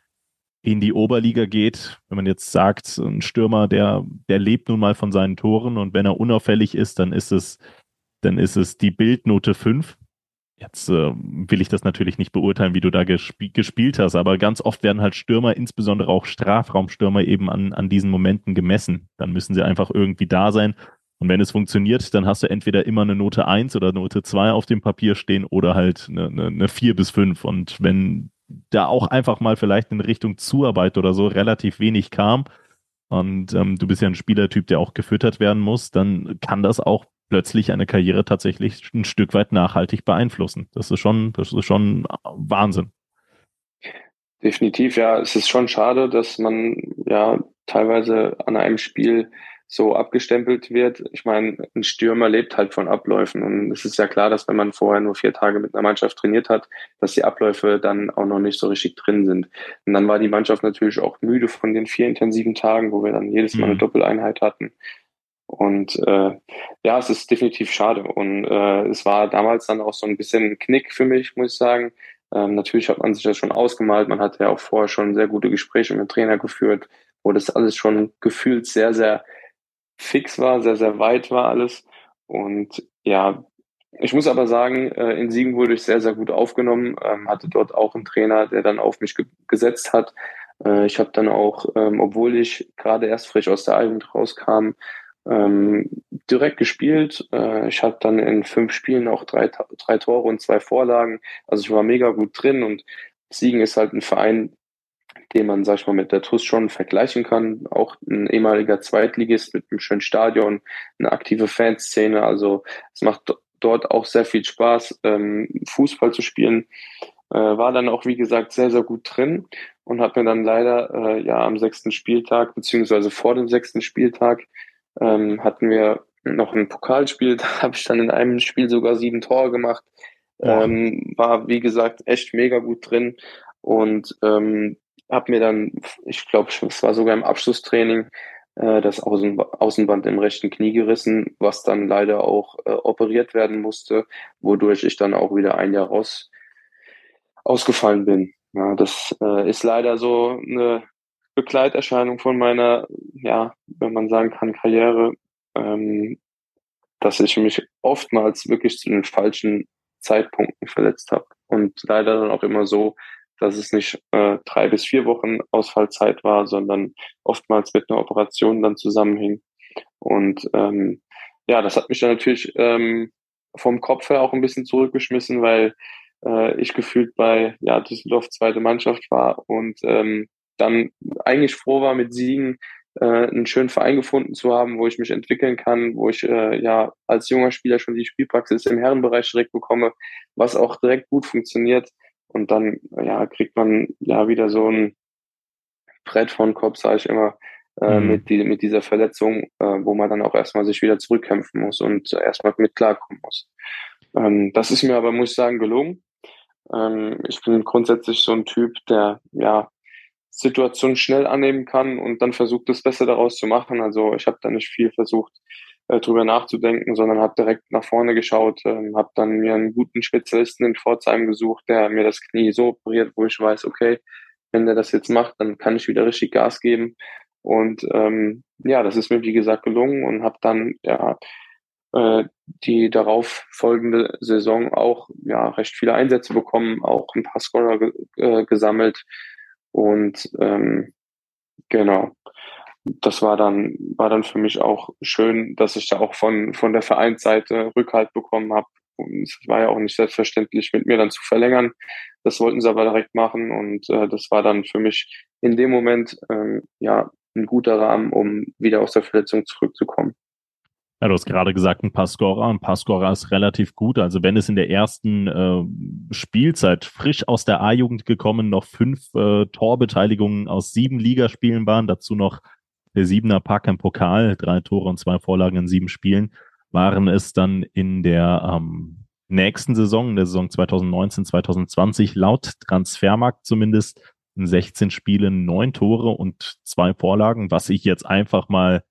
in die Oberliga geht, wenn man jetzt sagt, ein Stürmer, der, der lebt nun mal von seinen Toren und wenn er unauffällig ist, dann ist es, dann ist es die Bildnote 5. Jetzt äh, will ich das natürlich nicht beurteilen, wie du da gesp gespielt hast, aber ganz oft werden halt Stürmer, insbesondere auch Strafraumstürmer, eben an, an diesen Momenten gemessen. Dann müssen sie einfach irgendwie da sein. Und wenn es funktioniert, dann hast du entweder immer eine Note 1 oder Note 2 auf dem Papier stehen oder halt eine, eine, eine 4 bis 5. Und wenn da auch einfach mal vielleicht in Richtung Zuarbeit oder so relativ wenig kam und ähm, du bist ja ein Spielertyp, der auch gefüttert werden muss, dann kann das auch plötzlich eine Karriere tatsächlich ein Stück weit nachhaltig beeinflussen. Das ist schon, das ist schon Wahnsinn. Definitiv, ja. Es ist schon schade, dass man ja teilweise an einem Spiel so abgestempelt wird. Ich meine, ein Stürmer lebt halt von Abläufen und es ist ja klar, dass wenn man vorher nur vier Tage mit einer Mannschaft trainiert hat, dass die Abläufe dann auch noch nicht so richtig drin sind. Und dann war die Mannschaft natürlich auch müde von den vier intensiven Tagen, wo wir dann jedes Mal eine mhm. Doppeleinheit hatten. Und äh, ja, es ist definitiv schade. Und äh, es war damals dann auch so ein bisschen ein Knick für mich, muss ich sagen. Ähm, natürlich hat man sich das schon ausgemalt. Man hatte ja auch vorher schon sehr gute Gespräche mit dem Trainer geführt, wo das alles schon gefühlt sehr, sehr fix war, sehr, sehr weit war alles. Und ja, ich muss aber sagen, äh, in Siegen wurde ich sehr, sehr gut aufgenommen, ähm, hatte dort auch einen Trainer, der dann auf mich ge gesetzt hat. Äh, ich habe dann auch, ähm, obwohl ich gerade erst frisch aus der Jugend rauskam, ähm, direkt gespielt. Äh, ich hatte dann in fünf Spielen auch drei, drei Tore und zwei Vorlagen. Also ich war mega gut drin und Siegen ist halt ein Verein, den man, sag ich mal, mit der TUS schon vergleichen kann. Auch ein ehemaliger Zweitligist mit einem schönen Stadion, eine aktive Fanszene. Also es macht dort auch sehr viel Spaß, ähm, Fußball zu spielen. Äh, war dann auch, wie gesagt, sehr, sehr gut drin und hat mir dann leider äh, ja am sechsten Spieltag, beziehungsweise vor dem sechsten Spieltag, ähm, hatten wir noch ein Pokalspiel. Da habe ich dann in einem Spiel sogar sieben Tore gemacht. Ähm, war, wie gesagt, echt mega gut drin. Und ähm, habe mir dann, ich glaube, es war sogar im Abschlusstraining, äh, das Außen, Außenband im rechten Knie gerissen, was dann leider auch äh, operiert werden musste, wodurch ich dann auch wieder ein Jahr raus ausgefallen bin. Ja, das äh, ist leider so eine Begleiterscheinung von meiner, ja, wenn man sagen kann, Karriere, ähm, dass ich mich oftmals wirklich zu den falschen Zeitpunkten verletzt habe. Und leider dann auch immer so, dass es nicht äh, drei bis vier Wochen Ausfallzeit war, sondern oftmals mit einer Operation dann zusammenhing. Und ähm, ja, das hat mich dann natürlich ähm, vom Kopf her auch ein bisschen zurückgeschmissen, weil äh, ich gefühlt bei ja, Düsseldorf zweite Mannschaft war und ähm, dann eigentlich froh war mit Siegen, äh, einen schönen Verein gefunden zu haben, wo ich mich entwickeln kann, wo ich äh, ja als junger Spieler schon die Spielpraxis im Herrenbereich direkt bekomme, was auch direkt gut funktioniert. Und dann, ja, kriegt man ja wieder so ein Brett von Kopf, sage ich immer, äh, mhm. mit, die, mit dieser Verletzung, äh, wo man dann auch erstmal sich wieder zurückkämpfen muss und erstmal mit klarkommen muss. Ähm, das ist mir aber, muss ich sagen, gelungen. Ähm, ich bin grundsätzlich so ein Typ, der ja Situation schnell annehmen kann und dann versucht, das Beste daraus zu machen. Also ich habe da nicht viel versucht, äh, drüber nachzudenken, sondern habe direkt nach vorne geschaut, ähm, habe dann mir einen guten Spezialisten in Pforzheim gesucht, der mir das Knie so operiert, wo ich weiß, okay, wenn der das jetzt macht, dann kann ich wieder richtig Gas geben. Und ähm, ja, das ist mir wie gesagt gelungen und habe dann ja äh, die darauf folgende Saison auch ja recht viele Einsätze bekommen, auch ein paar Scorer äh, gesammelt und ähm, genau das war dann, war dann für mich auch schön, dass ich da auch von, von der Vereinsseite Rückhalt bekommen habe. Es war ja auch nicht selbstverständlich, mit mir dann zu verlängern. Das wollten sie aber direkt machen und äh, das war dann für mich in dem Moment ähm, ja ein guter Rahmen, um wieder aus der Verletzung zurückzukommen. Ja, du hast gerade gesagt, ein paar Scorer. Ein paar Scorer ist relativ gut. Also wenn es in der ersten äh, Spielzeit frisch aus der A-Jugend gekommen noch fünf äh, Torbeteiligungen aus sieben Ligaspielen waren, dazu noch der Siebener Pack im Pokal, drei Tore und zwei Vorlagen in sieben Spielen, waren es dann in der ähm, nächsten Saison, der Saison 2019, 2020, laut Transfermarkt zumindest, in 16 Spielen neun Tore und zwei Vorlagen, was ich jetzt einfach mal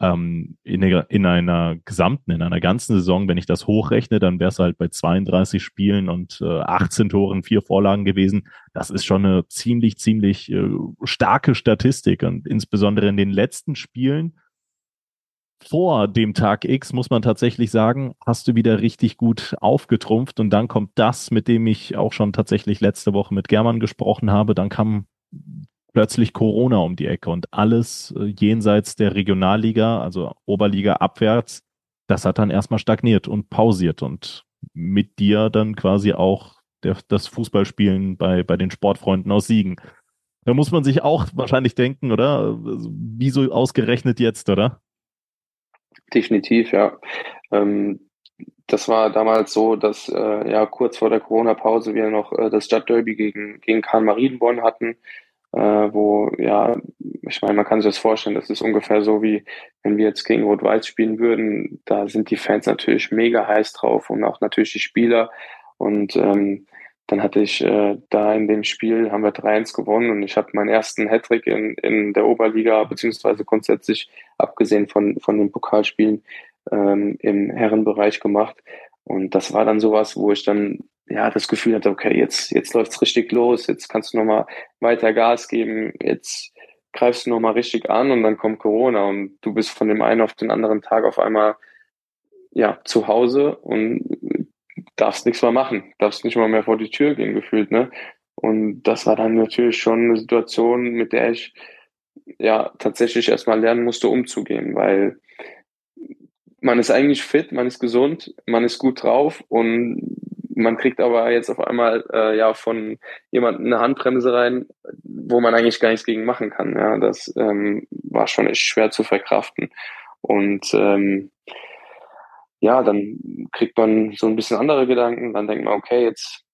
ähm, in, der, in einer gesamten, in einer ganzen Saison, wenn ich das hochrechne, dann wäre es halt bei 32 Spielen und äh, 18 Toren, vier Vorlagen gewesen. Das ist schon eine ziemlich, ziemlich äh, starke Statistik und insbesondere in den letzten Spielen vor dem Tag X, muss man tatsächlich sagen, hast du wieder richtig gut aufgetrumpft und dann kommt das, mit dem ich auch schon tatsächlich letzte Woche mit German gesprochen habe. Dann kam plötzlich Corona um die Ecke und alles äh, jenseits der Regionalliga, also Oberliga abwärts, das hat dann erstmal stagniert und pausiert und mit dir dann quasi auch der, das Fußballspielen bei, bei den Sportfreunden aus Siegen. Da muss man sich auch wahrscheinlich denken, oder? Wieso ausgerechnet jetzt, oder? Definitiv, ja. Ähm, das war damals so, dass äh, ja kurz vor der Corona-Pause wir noch äh, das Stadtderby gegen, gegen Karl Marienborn hatten, äh, wo, ja, ich meine, man kann sich das vorstellen, das ist ungefähr so wie, wenn wir jetzt gegen Rot-Weiß spielen würden, da sind die Fans natürlich mega heiß drauf und auch natürlich die Spieler und ähm, dann hatte ich äh, da in dem Spiel, haben wir 3-1 gewonnen und ich habe meinen ersten Hattrick in, in der Oberliga, beziehungsweise grundsätzlich abgesehen von, von den Pokalspielen ähm, im Herrenbereich gemacht. Und das war dann sowas, wo ich dann ja das Gefühl hatte, okay, jetzt, jetzt läuft's richtig los, jetzt kannst du nochmal weiter Gas geben, jetzt greifst du nochmal richtig an und dann kommt Corona und du bist von dem einen auf den anderen Tag auf einmal ja zu Hause und darfst nichts mehr machen, darfst nicht mal mehr vor die Tür gehen gefühlt, ne? Und das war dann natürlich schon eine Situation, mit der ich ja tatsächlich erstmal lernen musste, umzugehen, weil man ist eigentlich fit, man ist gesund, man ist gut drauf und man kriegt aber jetzt auf einmal äh, ja von jemandem eine Handbremse rein, wo man eigentlich gar nichts gegen machen kann. Ja, das ähm, war schon echt schwer zu verkraften. Und ähm, ja, dann kriegt man so ein bisschen andere Gedanken. Dann denkt man, okay, jetzt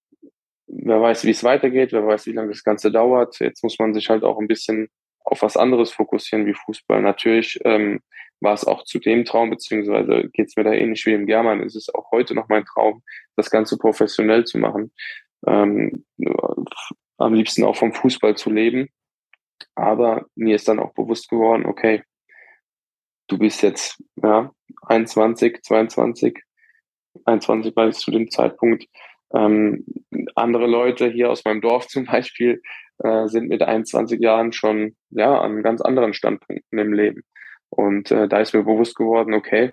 wer weiß, wie es weitergeht, wer weiß, wie lange das Ganze dauert. Jetzt muss man sich halt auch ein bisschen auf was anderes fokussieren wie Fußball. Natürlich ähm, war es auch zu dem Traum, beziehungsweise geht es mir da ähnlich wie dem German, ist es auch heute noch mein Traum, das Ganze professionell zu machen. Ähm, am liebsten auch vom Fußball zu leben. Aber mir ist dann auch bewusst geworden, okay, du bist jetzt ja, 21, 22, 21 war es zu dem Zeitpunkt. Ähm, andere Leute hier aus meinem Dorf zum Beispiel äh, sind mit 21 Jahren schon ja an ganz anderen Standpunkten im Leben. Und äh, da ist mir bewusst geworden, okay,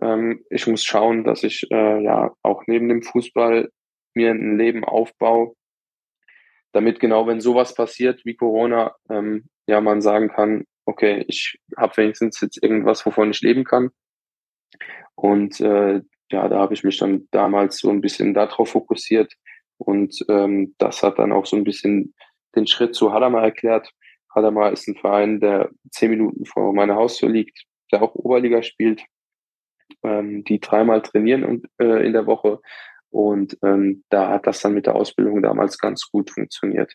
ähm, ich muss schauen, dass ich äh, ja auch neben dem Fußball mir ein Leben aufbaue, damit genau, wenn sowas passiert wie Corona, ähm, ja, man sagen kann, okay, ich habe wenigstens jetzt irgendwas, wovon ich leben kann. Und äh, ja, da habe ich mich dann damals so ein bisschen darauf fokussiert und ähm, das hat dann auch so ein bisschen den Schritt zu Hadamar erklärt, Hadamar ist ein Verein, der zehn Minuten vor meiner Haustür liegt, der auch Oberliga spielt, ähm, die dreimal trainieren und, äh, in der Woche. Und ähm, da hat das dann mit der Ausbildung damals ganz gut funktioniert.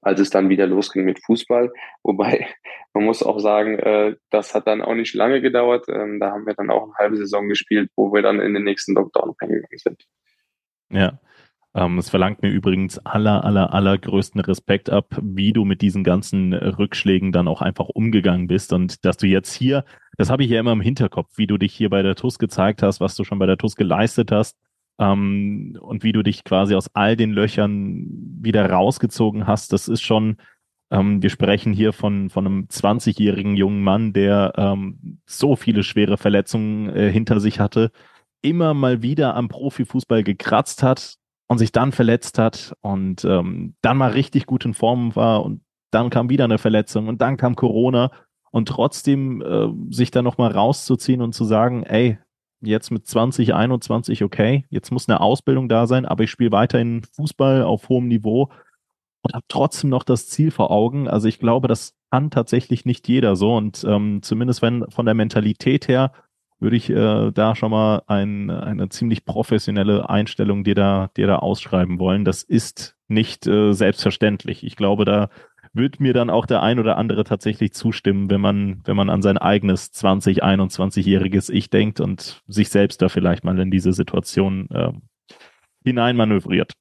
Als es dann wieder losging mit Fußball, wobei man muss auch sagen, äh, das hat dann auch nicht lange gedauert. Ähm, da haben wir dann auch eine halbe Saison gespielt, wo wir dann in den nächsten Lockdown reingegangen sind. Ja, ähm, es verlangt mir übrigens aller, aller, allergrößten Respekt ab, wie du mit diesen ganzen Rückschlägen dann auch einfach umgegangen bist und dass du jetzt hier, das habe ich ja immer im Hinterkopf, wie du dich hier bei der TUS gezeigt hast, was du schon bei der TUS geleistet hast ähm, und wie du dich quasi aus all den Löchern wieder rausgezogen hast. Das ist schon, ähm, wir sprechen hier von, von einem 20-jährigen jungen Mann, der ähm, so viele schwere Verletzungen äh, hinter sich hatte, immer mal wieder am Profifußball gekratzt hat, und sich dann verletzt hat und ähm, dann mal richtig gut in Form war und dann kam wieder eine Verletzung und dann kam Corona und trotzdem äh, sich da nochmal rauszuziehen und zu sagen, ey, jetzt mit 20, 21, okay, jetzt muss eine Ausbildung da sein, aber ich spiele weiterhin Fußball auf hohem Niveau und habe trotzdem noch das Ziel vor Augen. Also ich glaube, das kann tatsächlich nicht jeder so und ähm, zumindest wenn von der Mentalität her würde ich äh, da schon mal ein, eine ziemlich professionelle Einstellung dir da, dir da ausschreiben wollen. Das ist nicht äh, selbstverständlich. Ich glaube, da wird mir dann auch der ein oder andere tatsächlich zustimmen, wenn man, wenn man an sein eigenes 20, 21-jähriges Ich denkt und sich selbst da vielleicht mal in diese Situation äh, hineinmanövriert.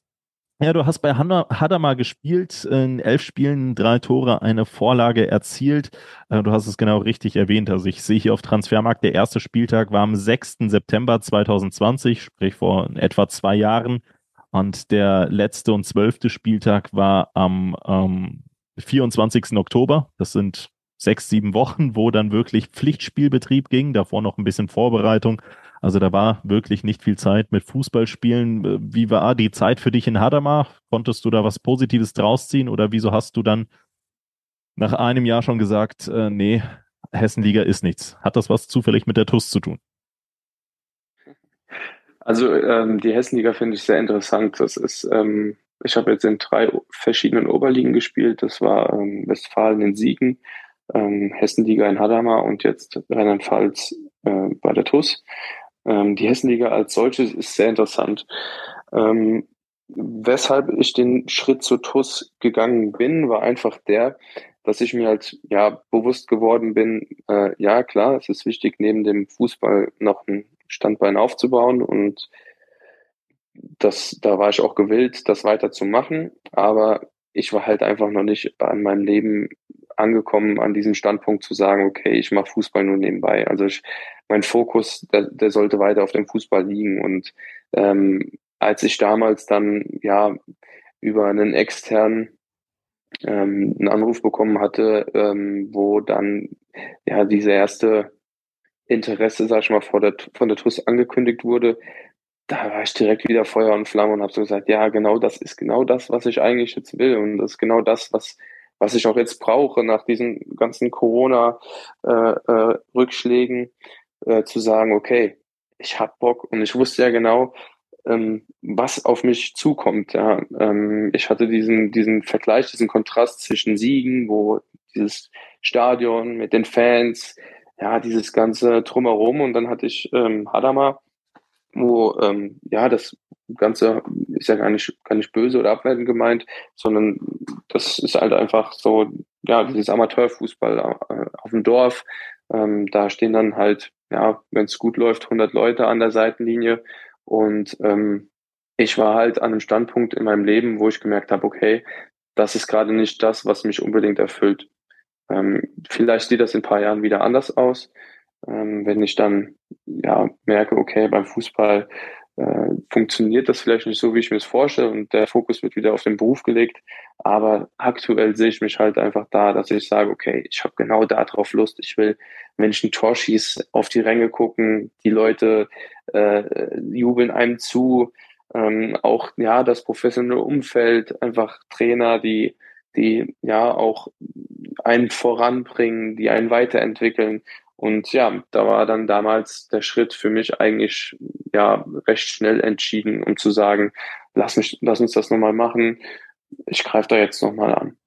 Ja, du hast bei Hadamar gespielt, in elf Spielen drei Tore, eine Vorlage erzielt. Äh, du hast es genau richtig erwähnt. Also ich sehe hier auf Transfermarkt, der erste Spieltag war am 6. September 2020, sprich vor etwa zwei Jahren. Und der letzte und zwölfte Spieltag war am ähm, 24. Oktober. Das sind sechs, sieben Wochen, wo dann wirklich Pflichtspielbetrieb ging, davor noch ein bisschen Vorbereitung. Also da war wirklich nicht viel Zeit mit Fußballspielen. Wie war die Zeit für dich in Hadamar? Konntest du da was Positives draus ziehen oder wieso hast du dann nach einem Jahr schon gesagt, äh, nee, Hessenliga ist nichts? Hat das was zufällig mit der TUS zu tun? Also ähm, die Hessenliga finde ich sehr interessant. Das ist, ähm, ich habe jetzt in drei verschiedenen Oberligen gespielt. Das war ähm, Westfalen in Siegen, ähm, Hessenliga in Hadamar und jetzt Rheinland-Pfalz äh, bei der TUS. Ähm, die Hessenliga als solches ist sehr interessant. Ähm, weshalb ich den Schritt zur TUS gegangen bin, war einfach der, dass ich mir halt ja bewusst geworden bin, äh, ja klar, es ist wichtig, neben dem Fußball noch ein Standbein aufzubauen und das, da war ich auch gewillt, das weiterzumachen, aber ich war halt einfach noch nicht an meinem Leben angekommen, an diesem Standpunkt zu sagen, okay, ich mache Fußball nur nebenbei. Also ich, mein Fokus, der, der sollte weiter auf dem Fußball liegen. Und ähm, als ich damals dann ja über einen externen ähm, einen Anruf bekommen hatte, ähm, wo dann ja diese erste Interesse, sag ich mal, vor der, von der TUS angekündigt wurde, da war ich direkt wieder Feuer und Flamme und habe so gesagt, ja, genau das ist genau das, was ich eigentlich jetzt will und das ist genau das, was was ich auch jetzt brauche nach diesen ganzen Corona-Rückschlägen, äh, äh, zu sagen, okay, ich hab Bock und ich wusste ja genau, ähm, was auf mich zukommt. Ja, ähm, ich hatte diesen diesen Vergleich, diesen Kontrast zwischen Siegen, wo dieses Stadion mit den Fans, ja, dieses ganze drumherum und dann hatte ich ähm, Hadamar, wo ähm, ja das Ganze ist ja gar nicht, gar nicht böse oder abwertend gemeint, sondern das ist halt einfach so, ja, dieses Amateurfußball äh, auf dem Dorf. Ähm, da stehen dann halt, ja, wenn es gut läuft, 100 Leute an der Seitenlinie. Und ähm, ich war halt an einem Standpunkt in meinem Leben, wo ich gemerkt habe, okay, das ist gerade nicht das, was mich unbedingt erfüllt. Ähm, vielleicht sieht das in ein paar Jahren wieder anders aus, ähm, wenn ich dann ja merke, okay, beim Fußball äh, funktioniert das vielleicht nicht so, wie ich mir es vorstelle und der Fokus wird wieder auf den Beruf gelegt. Aber aktuell sehe ich mich halt einfach da, dass ich sage, okay, ich habe genau darauf Lust. Ich will Menschen Tor schießen, auf die Ränge gucken, die Leute äh, jubeln einem zu. Ähm, auch ja das professionelle Umfeld, einfach Trainer, die die ja auch einen voranbringen, die einen weiterentwickeln. Und ja, da war dann damals der Schritt für mich eigentlich ja recht schnell entschieden, um zu sagen, lass mich, lass uns das nochmal machen. Ich greife da jetzt nochmal an.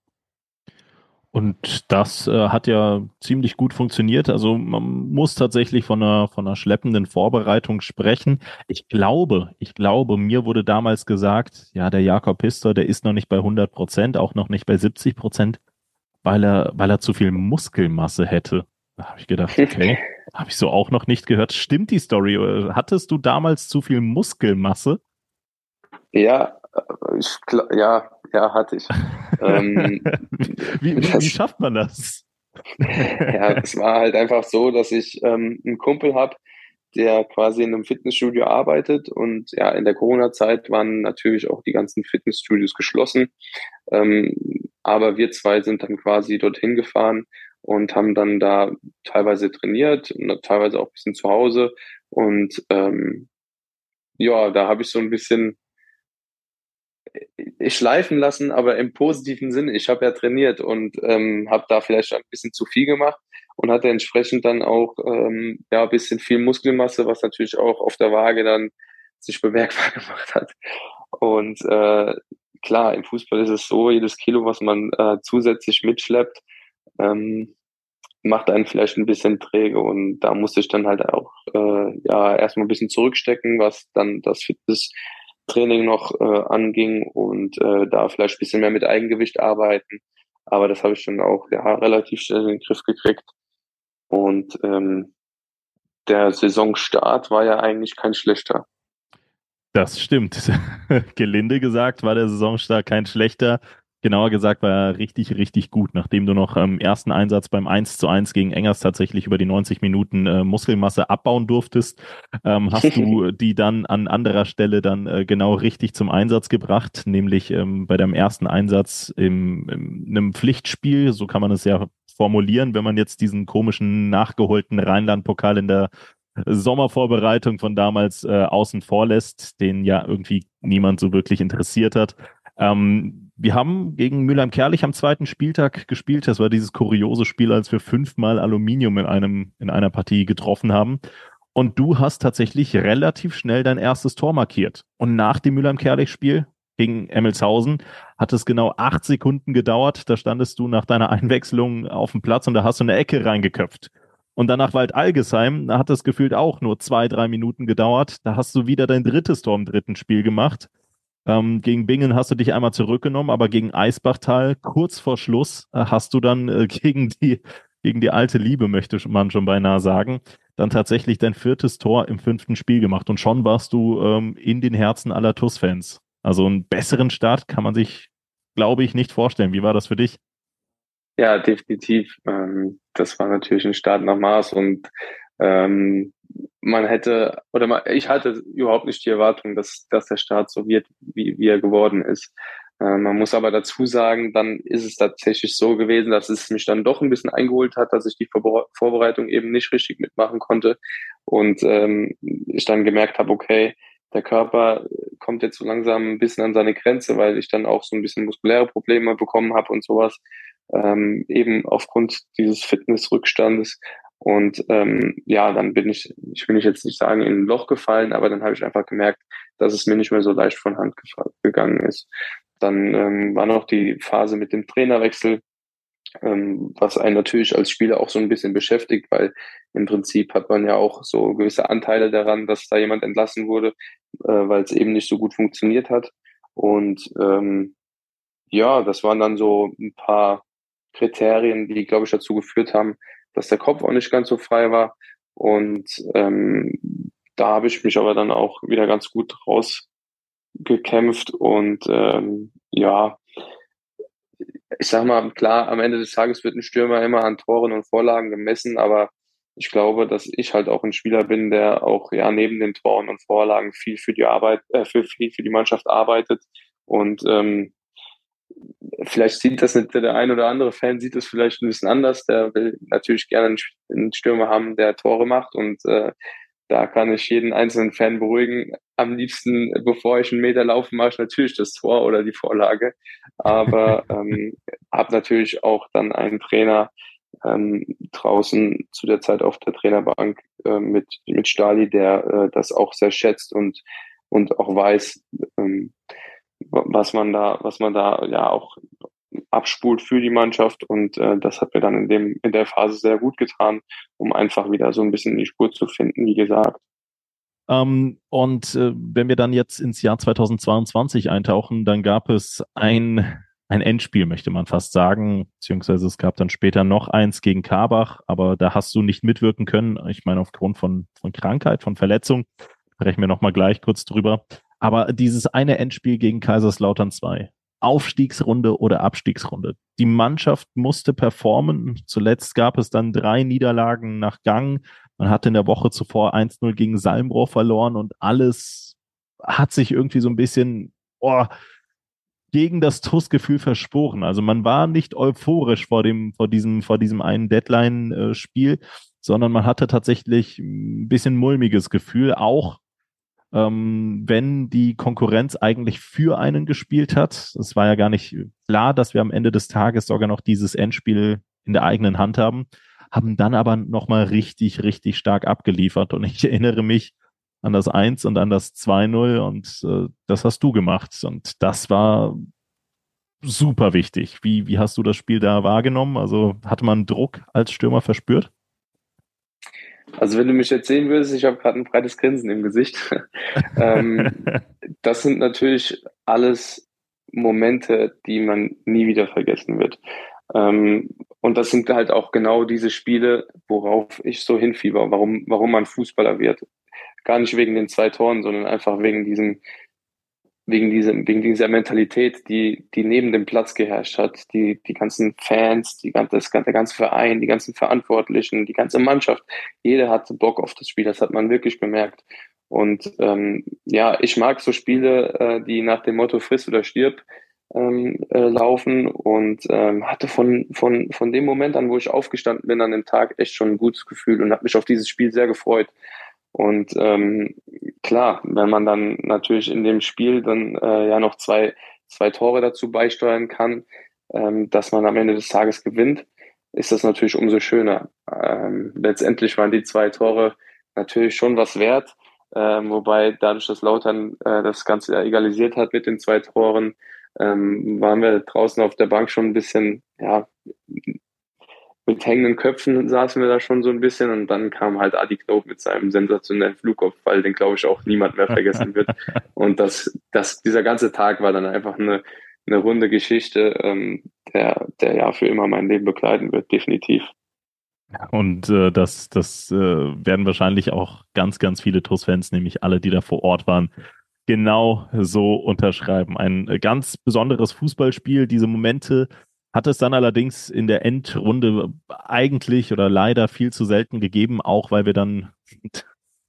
Und das äh, hat ja ziemlich gut funktioniert. Also man muss tatsächlich von einer, von einer schleppenden Vorbereitung sprechen. Ich glaube, ich glaube, mir wurde damals gesagt, ja, der Jakob Pister, der ist noch nicht bei 100 Prozent, auch noch nicht bei 70 Prozent, weil er, weil er zu viel Muskelmasse hätte. Da habe ich gedacht, okay, habe ich so auch noch nicht gehört. Stimmt die Story? Hattest du damals zu viel Muskelmasse? Ja, äh, ich, ja, ja, hatte ich. ähm, wie, wie, wie, schafft man das? ja, es war halt einfach so, dass ich ähm, einen Kumpel habe, der quasi in einem Fitnessstudio arbeitet und ja, in der Corona-Zeit waren natürlich auch die ganzen Fitnessstudios geschlossen. Ähm, aber wir zwei sind dann quasi dorthin gefahren und haben dann da teilweise trainiert, teilweise auch ein bisschen zu Hause. Und ähm, ja, da habe ich so ein bisschen ich schleifen lassen, aber im positiven Sinne. Ich habe ja trainiert und ähm, habe da vielleicht ein bisschen zu viel gemacht und hatte entsprechend dann auch ähm, ja ein bisschen viel Muskelmasse, was natürlich auch auf der Waage dann sich bemerkbar gemacht hat. Und äh, klar, im Fußball ist es so, jedes Kilo, was man äh, zusätzlich mitschleppt, ähm, macht einen vielleicht ein bisschen träge und da musste ich dann halt auch äh, ja erstmal ein bisschen zurückstecken, was dann das Fitnesstraining noch äh, anging und äh, da vielleicht ein bisschen mehr mit Eigengewicht arbeiten. Aber das habe ich dann auch ja, relativ schnell in den Griff gekriegt. Und ähm, der Saisonstart war ja eigentlich kein schlechter. Das stimmt. Gelinde gesagt war der Saisonstart kein schlechter. Genauer gesagt war er richtig, richtig gut. Nachdem du noch im ersten Einsatz beim 1 zu 1 gegen Engers tatsächlich über die 90 Minuten äh, Muskelmasse abbauen durftest, ähm, hast du die dann an anderer Stelle dann äh, genau richtig zum Einsatz gebracht, nämlich ähm, bei deinem ersten Einsatz im, in einem Pflichtspiel, so kann man es ja formulieren, wenn man jetzt diesen komischen nachgeholten Rheinland-Pokal in der Sommervorbereitung von damals äh, außen vor lässt, den ja irgendwie niemand so wirklich interessiert hat. Ähm, wir haben gegen Mülheim-Kerlich am zweiten Spieltag gespielt. Das war dieses kuriose Spiel, als wir fünfmal Aluminium in einem, in einer Partie getroffen haben. Und du hast tatsächlich relativ schnell dein erstes Tor markiert. Und nach dem Mülheim-Kerlich-Spiel gegen Emmelshausen hat es genau acht Sekunden gedauert. Da standest du nach deiner Einwechslung auf dem Platz und da hast du eine Ecke reingeköpft. Und danach Wald Algesheim, da hat es gefühlt auch nur zwei, drei Minuten gedauert. Da hast du wieder dein drittes Tor im dritten Spiel gemacht. Ähm, gegen Bingen hast du dich einmal zurückgenommen, aber gegen Eisbachtal kurz vor Schluss äh, hast du dann äh, gegen die gegen die alte Liebe, möchte man schon beinahe sagen, dann tatsächlich dein viertes Tor im fünften Spiel gemacht. Und schon warst du ähm, in den Herzen aller TUS-Fans. Also einen besseren Start kann man sich, glaube ich, nicht vorstellen. Wie war das für dich? Ja, definitiv. Ähm, das war natürlich ein Start nach Maß und ähm, man hätte, oder man, ich hatte überhaupt nicht die Erwartung, dass, dass der Start so wird, wie, wie er geworden ist. Äh, man muss aber dazu sagen, dann ist es tatsächlich so gewesen, dass es mich dann doch ein bisschen eingeholt hat, dass ich die Vorbereitung eben nicht richtig mitmachen konnte und ähm, ich dann gemerkt habe, okay, der Körper kommt jetzt so langsam ein bisschen an seine Grenze, weil ich dann auch so ein bisschen muskuläre Probleme bekommen habe und sowas, ähm, eben aufgrund dieses Fitnessrückstandes. Und ähm, ja, dann bin ich, ich will nicht jetzt nicht sagen, in ein Loch gefallen, aber dann habe ich einfach gemerkt, dass es mir nicht mehr so leicht von Hand gegangen ist. Dann ähm, war noch die Phase mit dem Trainerwechsel, ähm, was einen natürlich als Spieler auch so ein bisschen beschäftigt, weil im Prinzip hat man ja auch so gewisse Anteile daran, dass da jemand entlassen wurde, äh, weil es eben nicht so gut funktioniert hat. Und ähm, ja, das waren dann so ein paar Kriterien, die, glaube ich, dazu geführt haben, dass der Kopf auch nicht ganz so frei war. Und ähm, da habe ich mich aber dann auch wieder ganz gut rausgekämpft und ähm, ja, ich sag mal, klar, am Ende des Tages wird ein Stürmer immer an Toren und Vorlagen gemessen, aber ich glaube, dass ich halt auch ein Spieler bin, der auch ja neben den Toren und Vorlagen viel für die Arbeit, äh, für viel für die Mannschaft arbeitet und ähm, vielleicht sieht das nicht, der ein oder andere Fan sieht das vielleicht ein bisschen anders. Der will natürlich gerne einen Stürmer haben, der Tore macht und äh, da kann ich jeden einzelnen Fan beruhigen. Am liebsten, bevor ich einen Meter laufe, mache ich natürlich das Tor oder die Vorlage. Aber ähm, habe natürlich auch dann einen Trainer ähm, draußen zu der Zeit auf der Trainerbank äh, mit, mit Stali, der äh, das auch sehr schätzt und, und auch weiß, ähm, was man da, was man da ja auch abspult für die Mannschaft und äh, das hat mir dann in dem in der Phase sehr gut getan, um einfach wieder so ein bisschen in die Spur zu finden, wie gesagt. Ähm, und äh, wenn wir dann jetzt ins Jahr 2022 eintauchen, dann gab es ein ein Endspiel, möchte man fast sagen, beziehungsweise es gab dann später noch eins gegen Karbach, aber da hast du nicht mitwirken können. Ich meine, aufgrund von, von Krankheit, von Verletzung. Sprechen wir nochmal gleich kurz drüber. Aber dieses eine Endspiel gegen Kaiserslautern 2, Aufstiegsrunde oder Abstiegsrunde. Die Mannschaft musste performen. Zuletzt gab es dann drei Niederlagen nach Gang. Man hatte in der Woche zuvor 1-0 gegen Salmbroch verloren und alles hat sich irgendwie so ein bisschen oh, gegen das TUS-Gefühl verschworen. Also man war nicht euphorisch vor dem, vor diesem, vor diesem einen Deadline-Spiel, sondern man hatte tatsächlich ein bisschen mulmiges Gefühl, auch ähm, wenn die Konkurrenz eigentlich für einen gespielt hat. Es war ja gar nicht klar, dass wir am Ende des Tages sogar noch dieses Endspiel in der eigenen Hand haben, haben dann aber nochmal richtig, richtig stark abgeliefert. Und ich erinnere mich an das 1 und an das 2-0 und äh, das hast du gemacht. Und das war super wichtig. Wie, wie hast du das Spiel da wahrgenommen? Also hatte man Druck als Stürmer verspürt? Also wenn du mich jetzt sehen würdest, ich habe gerade ein breites Grinsen im Gesicht. ähm, das sind natürlich alles Momente, die man nie wieder vergessen wird. Ähm, und das sind halt auch genau diese Spiele, worauf ich so hinfieber, warum, warum man Fußballer wird. Gar nicht wegen den zwei Toren, sondern einfach wegen diesem wegen diesem, wegen dieser Mentalität, die, die neben dem Platz geherrscht hat, die, die ganzen Fans, die ganze, das, der ganze Verein, die ganzen Verantwortlichen, die ganze Mannschaft, jeder hatte Bock auf das Spiel, das hat man wirklich bemerkt. Und ähm, ja, ich mag so Spiele, äh, die nach dem Motto friss oder stirb ähm, äh, laufen und ähm, hatte von, von, von dem Moment an, wo ich aufgestanden bin an dem Tag, echt schon ein gutes Gefühl und habe mich auf dieses Spiel sehr gefreut. Und ähm, klar, wenn man dann natürlich in dem Spiel dann äh, ja noch zwei, zwei Tore dazu beisteuern kann, ähm, dass man am Ende des Tages gewinnt, ist das natürlich umso schöner. Ähm, letztendlich waren die zwei Tore natürlich schon was wert. Ähm, wobei dadurch, dass Lautern äh, das Ganze egalisiert hat mit den zwei Toren, ähm, waren wir draußen auf der Bank schon ein bisschen, ja, mit hängenden Köpfen saßen wir da schon so ein bisschen und dann kam halt Adi Knob mit seinem sensationellen Flugkopfball, den glaube ich auch niemand mehr vergessen wird. Und das, das, dieser ganze Tag war dann einfach eine, eine runde Geschichte, ähm, der, der ja für immer mein Leben begleiten wird, definitiv. Und äh, das, das äh, werden wahrscheinlich auch ganz, ganz viele TUS-Fans, nämlich alle, die da vor Ort waren, genau so unterschreiben. Ein ganz besonderes Fußballspiel. Diese Momente hat es dann allerdings in der Endrunde eigentlich oder leider viel zu selten gegeben, auch weil wir dann,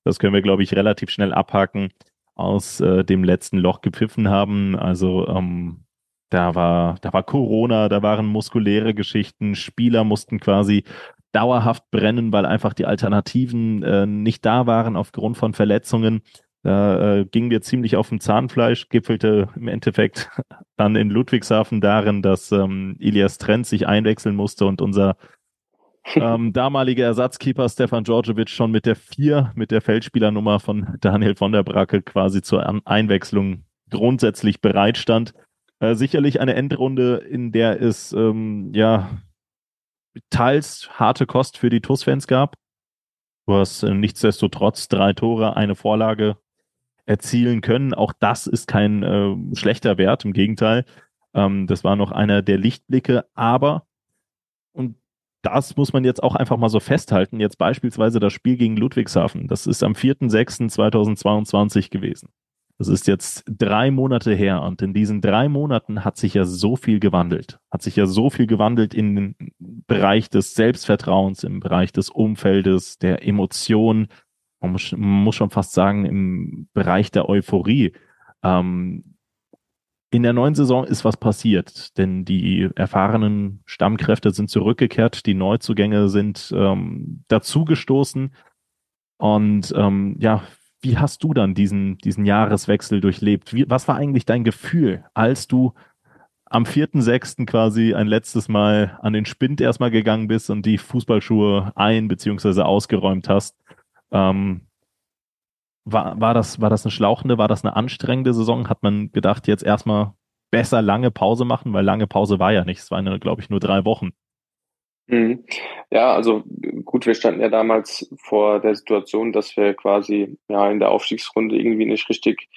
das können wir, glaube ich, relativ schnell abhaken, aus äh, dem letzten Loch gepfiffen haben. Also ähm, da war, da war Corona, da waren muskuläre Geschichten, Spieler mussten quasi dauerhaft brennen, weil einfach die Alternativen äh, nicht da waren aufgrund von Verletzungen. Da äh, gingen wir ziemlich auf dem Zahnfleisch, gipfelte im Endeffekt dann in Ludwigshafen darin, dass ähm, Ilias Trent sich einwechseln musste und unser ähm, damaliger Ersatzkeeper Stefan Djordjevic schon mit der vier, mit der Feldspielernummer von Daniel von der Bracke quasi zur Einwechslung grundsätzlich bereitstand. Äh, sicherlich eine Endrunde, in der es ähm, ja teils harte Kost für die TUS-Fans gab. Du hast äh, nichtsdestotrotz drei Tore, eine Vorlage erzielen können. Auch das ist kein äh, schlechter Wert, im Gegenteil. Ähm, das war noch einer der Lichtblicke, aber, und das muss man jetzt auch einfach mal so festhalten, jetzt beispielsweise das Spiel gegen Ludwigshafen, das ist am 4.6.2022 gewesen. Das ist jetzt drei Monate her und in diesen drei Monaten hat sich ja so viel gewandelt. Hat sich ja so viel gewandelt in den Bereich des Selbstvertrauens, im Bereich des Umfeldes, der Emotionen. Man muss, man muss schon fast sagen, im Bereich der Euphorie. Ähm, in der neuen Saison ist was passiert, denn die erfahrenen Stammkräfte sind zurückgekehrt, die Neuzugänge sind ähm, dazugestoßen. Und ähm, ja, wie hast du dann diesen, diesen Jahreswechsel durchlebt? Wie, was war eigentlich dein Gefühl, als du am 4.6. quasi ein letztes Mal an den Spind erstmal gegangen bist und die Fußballschuhe ein- bzw. ausgeräumt hast? Ähm, war, war, das, war das eine schlauchende, war das eine anstrengende Saison? Hat man gedacht, jetzt erstmal besser lange Pause machen, weil lange Pause war ja nicht. Es waren, glaube ich, nur drei Wochen. Mhm. Ja, also gut, wir standen ja damals vor der Situation, dass wir quasi ja in der Aufstiegsrunde irgendwie nicht richtig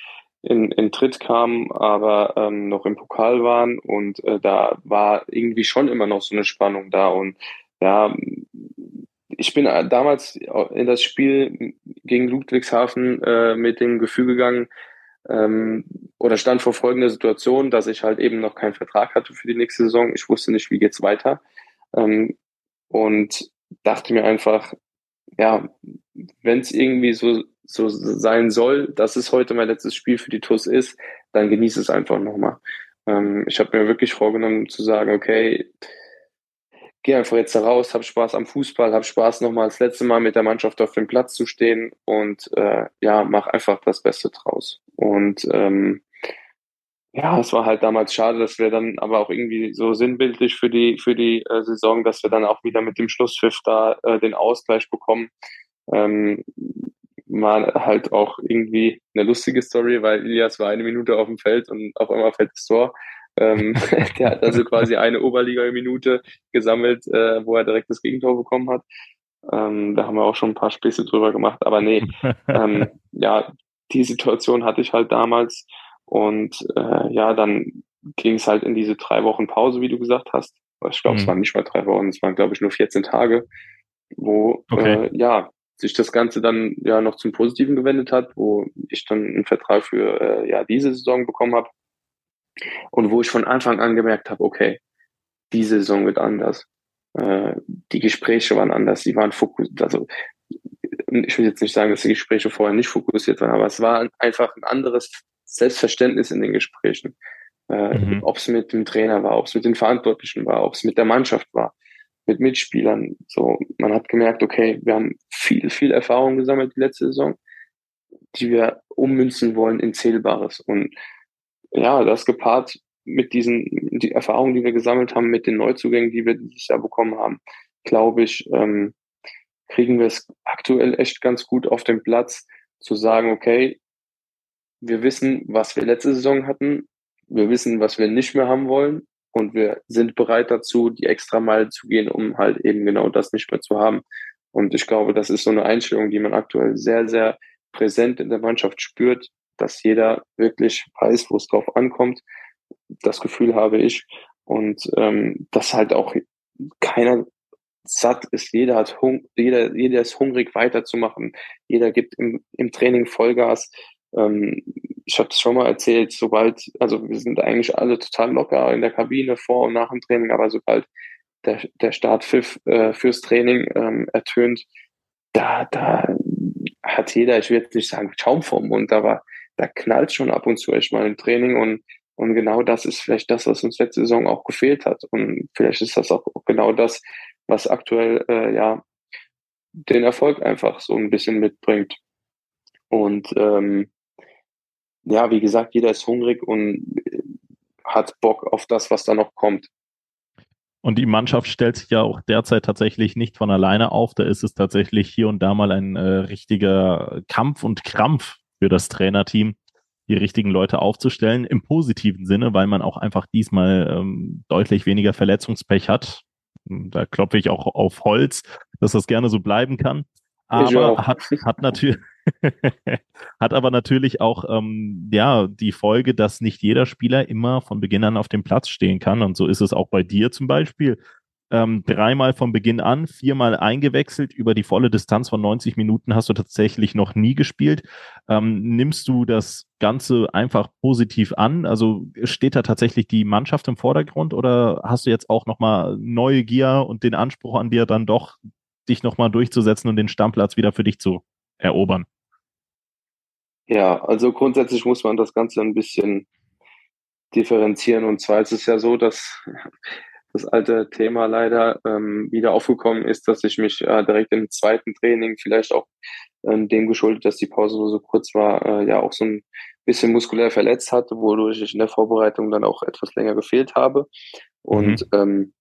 in, in Tritt kamen, aber ähm, noch im Pokal waren und äh, da war irgendwie schon immer noch so eine Spannung da und ja, ich bin damals in das Spiel gegen Ludwigshafen äh, mit dem Gefühl gegangen ähm, oder stand vor folgender Situation, dass ich halt eben noch keinen Vertrag hatte für die nächste Saison. Ich wusste nicht, wie geht's weiter. Ähm, und dachte mir einfach, ja, wenn es irgendwie so, so sein soll, dass es heute mein letztes Spiel für die TUS ist, dann genieße es einfach nochmal. Ähm, ich habe mir wirklich vorgenommen zu sagen, okay, geh einfach jetzt raus, hab Spaß am Fußball, hab Spaß nochmal das letzte Mal mit der Mannschaft auf dem Platz zu stehen und äh, ja, mach einfach das Beste draus. Und ähm, ja, es war halt damals schade, dass wir dann aber auch irgendwie so sinnbildlich für die für die äh, Saison, dass wir dann auch wieder mit dem Schlusspfiff da äh, den Ausgleich bekommen. Ähm, war halt auch irgendwie eine lustige Story, weil Ilias war eine Minute auf dem Feld und auf einmal fällt das Tor. Ähm, der hat also quasi eine Oberliga-Minute gesammelt, äh, wo er direkt das Gegentor bekommen hat. Ähm, da haben wir auch schon ein paar Späße drüber gemacht, aber nee, ähm, ja, die Situation hatte ich halt damals und äh, ja, dann ging es halt in diese drei Wochen Pause, wie du gesagt hast. Ich glaube, mhm. es waren nicht mal drei Wochen, es waren, glaube ich, nur 14 Tage, wo okay. äh, ja sich das Ganze dann ja noch zum Positiven gewendet hat, wo ich dann einen Vertrag für äh, ja diese Saison bekommen habe und wo ich von Anfang an gemerkt habe, okay, diese Saison wird anders. Äh, die Gespräche waren anders, die waren fokussiert, also ich will jetzt nicht sagen, dass die Gespräche vorher nicht fokussiert waren, aber es war einfach ein anderes Selbstverständnis in den Gesprächen. Äh, mhm. Ob es mit dem Trainer war, ob es mit den Verantwortlichen war, ob es mit der Mannschaft war, mit Mitspielern. So, man hat gemerkt, okay, wir haben viel, viel Erfahrung gesammelt die letzte Saison, die wir ummünzen wollen in Zählbares. Und ja, das gepaart mit diesen, die Erfahrungen, die wir gesammelt haben, mit den Neuzugängen, die wir dieses Jahr bekommen haben, glaube ich, ähm, kriegen wir es aktuell echt ganz gut auf den Platz, zu sagen, okay, wir wissen, was wir letzte Saison hatten, wir wissen, was wir nicht mehr haben wollen und wir sind bereit dazu, die extra Meile zu gehen, um halt eben genau das nicht mehr zu haben. Und ich glaube, das ist so eine Einstellung, die man aktuell sehr, sehr präsent in der Mannschaft spürt, dass jeder wirklich weiß, wo es drauf ankommt. Das Gefühl habe ich. Und ähm, dass halt auch keiner satt ist. Jeder hat Hung jeder, jeder ist hungrig weiterzumachen. Jeder gibt im, im Training Vollgas. Ähm, ich habe es schon mal erzählt, sobald, also wir sind eigentlich alle total locker in der Kabine vor und nach dem Training, aber sobald der, der Startpfiff äh, fürs Training ähm, ertönt, da, da hat jeder, ich will nicht sagen Schaum vom Mund, aber da knallt schon ab und zu echt mal im Training und, und genau das ist vielleicht das, was uns letzte Saison auch gefehlt hat. Und vielleicht ist das auch genau das, was aktuell äh, ja den Erfolg einfach so ein bisschen mitbringt. Und ähm, ja, wie gesagt, jeder ist hungrig und hat Bock auf das, was da noch kommt. Und die Mannschaft stellt sich ja auch derzeit tatsächlich nicht von alleine auf. Da ist es tatsächlich hier und da mal ein äh, richtiger Kampf und Krampf für das Trainerteam, die richtigen Leute aufzustellen, im positiven Sinne, weil man auch einfach diesmal ähm, deutlich weniger Verletzungspech hat. Da klopfe ich auch auf Holz, dass das gerne so bleiben kann. Aber hat, hat natürlich hat aber natürlich auch ähm, ja die Folge, dass nicht jeder Spieler immer von Beginn an auf dem Platz stehen kann. Und so ist es auch bei dir zum Beispiel. Ähm, dreimal von Beginn an, viermal eingewechselt. Über die volle Distanz von 90 Minuten hast du tatsächlich noch nie gespielt. Ähm, nimmst du das Ganze einfach positiv an? Also steht da tatsächlich die Mannschaft im Vordergrund oder hast du jetzt auch nochmal neue Gier und den Anspruch an dir dann doch, dich nochmal durchzusetzen und den Stammplatz wieder für dich zu erobern? Ja, also grundsätzlich muss man das Ganze ein bisschen differenzieren. Und zwar ist es ja so, dass das alte Thema leider ähm, wieder aufgekommen ist, dass ich mich äh, direkt im zweiten Training vielleicht auch ähm, dem geschuldet, dass die Pause so kurz war, äh, ja auch so ein bisschen muskulär verletzt hatte, wodurch ich in der Vorbereitung dann auch etwas länger gefehlt habe. Und mhm.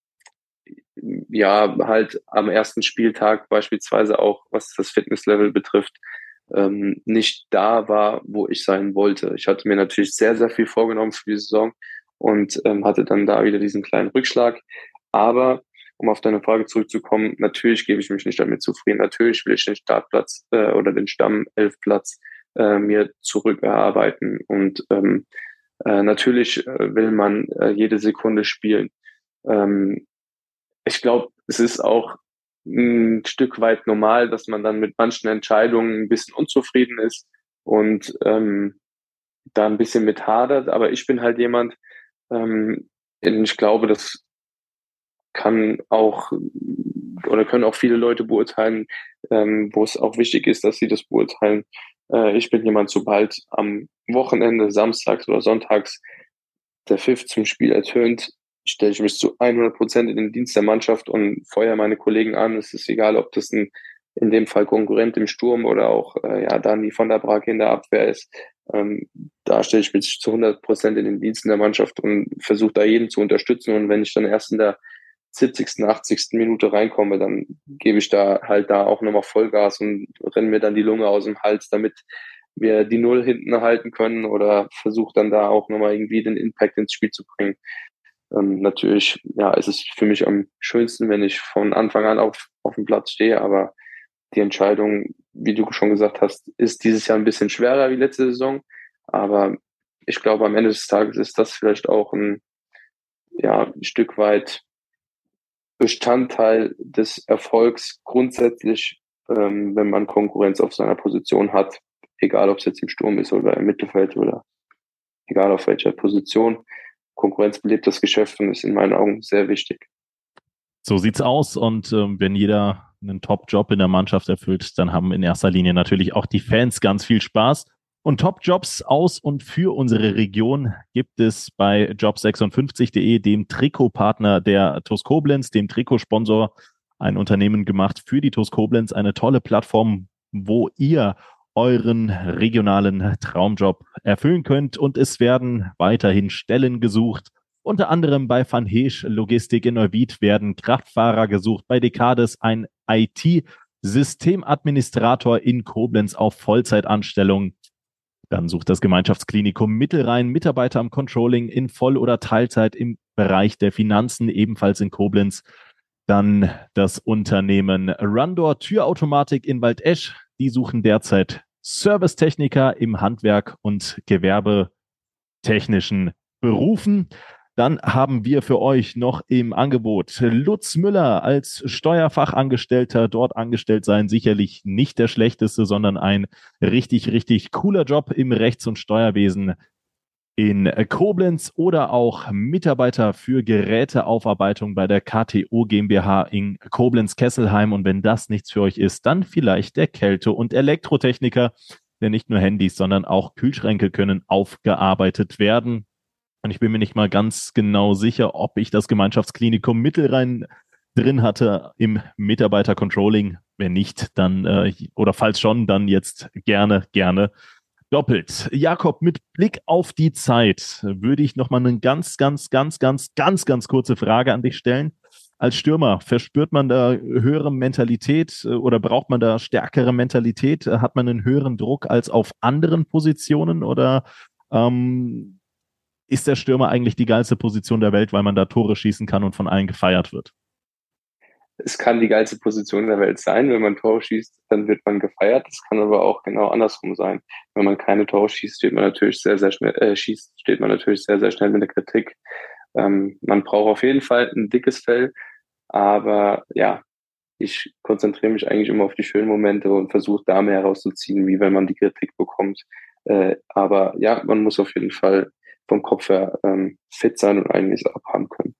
ähm, ja, halt am ersten Spieltag beispielsweise auch, was das Fitnesslevel betrifft, ähm, nicht da war, wo ich sein wollte. Ich hatte mir natürlich sehr, sehr viel vorgenommen für die Saison und ähm, hatte dann da wieder diesen kleinen Rückschlag. Aber um auf deine Frage zurückzukommen, natürlich gebe ich mich nicht damit zufrieden. Natürlich will ich den Startplatz äh, oder den Stamm-Elfplatz äh, mir zurückerarbeiten. Und ähm, äh, natürlich äh, will man äh, jede Sekunde spielen. Ähm, ich glaube, es ist auch ein Stück weit normal, dass man dann mit manchen Entscheidungen ein bisschen unzufrieden ist und ähm, da ein bisschen mit hadert. Aber ich bin halt jemand, ähm, ich glaube, das kann auch oder können auch viele Leute beurteilen, ähm, wo es auch wichtig ist, dass sie das beurteilen. Äh, ich bin jemand, sobald am Wochenende, samstags oder sonntags der Pfiff zum Spiel ertönt, stelle ich mich zu 100 Prozent in den Dienst der Mannschaft und feuere meine Kollegen an. Es ist egal, ob das ein in dem Fall Konkurrent im Sturm oder auch äh, ja Dani von der Brake in der Abwehr ist. Ähm, da stelle ich mich zu 100 Prozent in den Diensten der Mannschaft und versuche da jeden zu unterstützen. Und wenn ich dann erst in der 70., 80. Minute reinkomme, dann gebe ich da halt da auch nochmal Vollgas und renne mir dann die Lunge aus dem Hals, damit wir die Null hinten halten können oder versuche dann da auch nochmal irgendwie den Impact ins Spiel zu bringen. Ähm, natürlich, ja, es ist für mich am schönsten, wenn ich von Anfang an auf, auf dem Platz stehe, aber die Entscheidung, wie du schon gesagt hast, ist dieses Jahr ein bisschen schwerer wie letzte Saison. Aber ich glaube, am Ende des Tages ist das vielleicht auch ein, ja, ein Stück weit Bestandteil des Erfolgs grundsätzlich, ähm, wenn man Konkurrenz auf seiner Position hat, egal ob es jetzt im Sturm ist oder im Mittelfeld oder egal auf welcher Position. Konkurrenz belebt das Geschäft und ist in meinen Augen sehr wichtig. So sieht's aus. Und ähm, wenn jeder einen Top-Job in der Mannschaft erfüllt, dann haben in erster Linie natürlich auch die Fans ganz viel Spaß. Und Top-Jobs aus und für unsere Region gibt es bei job56.de, dem Trikotpartner der TuS Koblenz, dem Trikotsponsor, ein Unternehmen gemacht für die TuS Koblenz, eine tolle Plattform, wo ihr euren regionalen Traumjob erfüllen könnt. Und es werden weiterhin Stellen gesucht. Unter anderem bei Van Heesch Logistik in Neuwied werden Kraftfahrer gesucht, bei Decades ein IT Systemadministrator in Koblenz auf Vollzeitanstellung. Dann sucht das Gemeinschaftsklinikum Mittelrhein Mitarbeiter am Controlling in Voll- oder Teilzeit im Bereich der Finanzen, ebenfalls in Koblenz. Dann das Unternehmen Rundor Türautomatik in Waldesch. Die suchen derzeit Servicetechniker im Handwerk und gewerbetechnischen Berufen. Dann haben wir für euch noch im Angebot Lutz Müller als Steuerfachangestellter dort angestellt sein. Sicherlich nicht der schlechteste, sondern ein richtig, richtig cooler Job im Rechts- und Steuerwesen in Koblenz oder auch Mitarbeiter für Geräteaufarbeitung bei der KTO GmbH in Koblenz-Kesselheim. Und wenn das nichts für euch ist, dann vielleicht der Kälte- und Elektrotechniker, denn nicht nur Handys, sondern auch Kühlschränke können aufgearbeitet werden. Und ich bin mir nicht mal ganz genau sicher, ob ich das Gemeinschaftsklinikum Mittelrhein drin hatte im Mitarbeiter-Controlling. Wenn nicht, dann, äh, oder falls schon, dann jetzt gerne, gerne doppelt. Jakob, mit Blick auf die Zeit würde ich nochmal eine ganz, ganz, ganz, ganz, ganz, ganz kurze Frage an dich stellen. Als Stürmer, verspürt man da höhere Mentalität äh, oder braucht man da stärkere Mentalität? Hat man einen höheren Druck als auf anderen Positionen oder ähm, ist der Stürmer eigentlich die geilste Position der Welt, weil man da Tore schießen kann und von allen gefeiert wird? Es kann die geilste Position der Welt sein. Wenn man Tore schießt, dann wird man gefeiert. Es kann aber auch genau andersrum sein. Wenn man keine Tore schießt, steht man natürlich sehr, sehr schnell, äh, schießt, steht man natürlich sehr, sehr schnell mit der Kritik. Ähm, man braucht auf jeden Fall ein dickes Fell. Aber ja, ich konzentriere mich eigentlich immer auf die schönen Momente und versuche da mehr herauszuziehen, wie wenn man die Kritik bekommt. Äh, aber ja, man muss auf jeden Fall vom Kopf her ähm, fit sein und eigentlich abhaben können.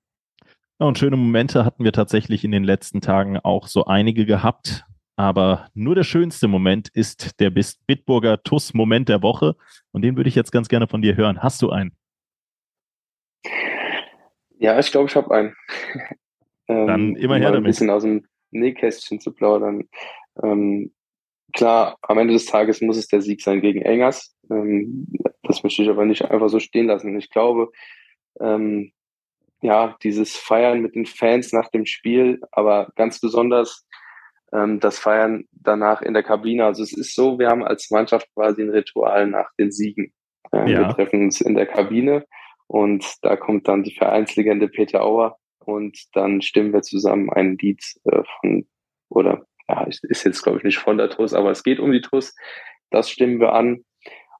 Ja, und schöne Momente hatten wir tatsächlich in den letzten Tagen auch so einige gehabt. Aber nur der schönste Moment ist der Bitburger TUS-Moment der Woche. Und den würde ich jetzt ganz gerne von dir hören. Hast du einen? Ja, ich glaube, ich habe einen. ähm, Dann immer her damit. Ein bisschen aus dem Nähkästchen zu plaudern. Ähm, klar, am Ende des Tages muss es der Sieg sein gegen Engers. Ähm, das möchte ich aber nicht einfach so stehen lassen. Ich glaube, ähm, ja, dieses Feiern mit den Fans nach dem Spiel, aber ganz besonders ähm, das Feiern danach in der Kabine. Also es ist so, wir haben als Mannschaft quasi ein Ritual nach den Siegen. Äh, ja. Wir treffen uns in der Kabine und da kommt dann die Vereinslegende Peter Auer und dann stimmen wir zusammen ein Lied äh, von, oder ja, ist jetzt glaube ich nicht von der TUS, aber es geht um die TUS. Das stimmen wir an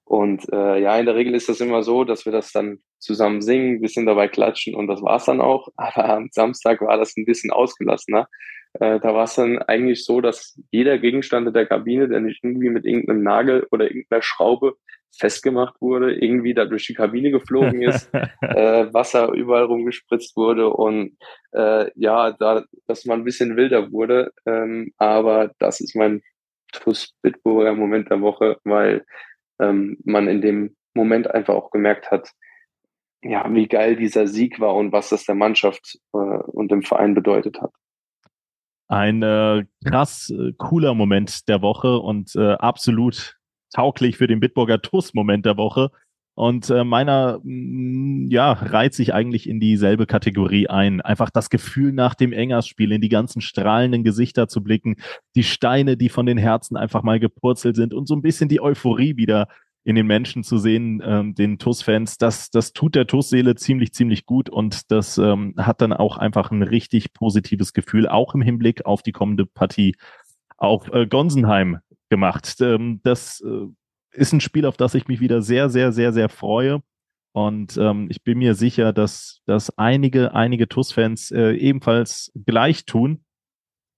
und äh, ja, in der Regel ist das immer so, dass wir das dann zusammen singen, ein bisschen dabei klatschen und das war's dann auch. Aber am Samstag war das ein bisschen ausgelassener. Äh, da war es dann eigentlich so, dass jeder Gegenstand in der Kabine, der nicht irgendwie mit irgendeinem Nagel oder irgendeiner Schraube festgemacht wurde, irgendwie da durch die Kabine geflogen ist, äh, Wasser überall rumgespritzt wurde und äh, ja, da, dass man ein bisschen wilder wurde. Ähm, aber das ist mein TUS Bitburger Moment der Woche, weil ähm, man in dem Moment einfach auch gemerkt hat, ja, wie geil dieser Sieg war und was das der Mannschaft äh, und dem Verein bedeutet hat. Ein äh, krass äh, cooler Moment der Woche und äh, absolut tauglich für den Bitburger TUS-Moment der Woche. Und äh, meiner, mh, mm, ja, reiht sich eigentlich in dieselbe Kategorie ein. Einfach das Gefühl nach dem Engers-Spiel, in die ganzen strahlenden Gesichter zu blicken, die Steine, die von den Herzen einfach mal gepurzelt sind und so ein bisschen die Euphorie wieder in den Menschen zu sehen, ähm, den TUS-Fans, das, das tut der TUS-Seele ziemlich, ziemlich gut und das ähm, hat dann auch einfach ein richtig positives Gefühl, auch im Hinblick auf die kommende Partie auf äh, Gonsenheim gemacht. Ähm, das äh, ist ein Spiel, auf das ich mich wieder sehr, sehr, sehr, sehr freue. Und ähm, ich bin mir sicher, dass, dass einige, einige TUS-Fans äh, ebenfalls gleich tun.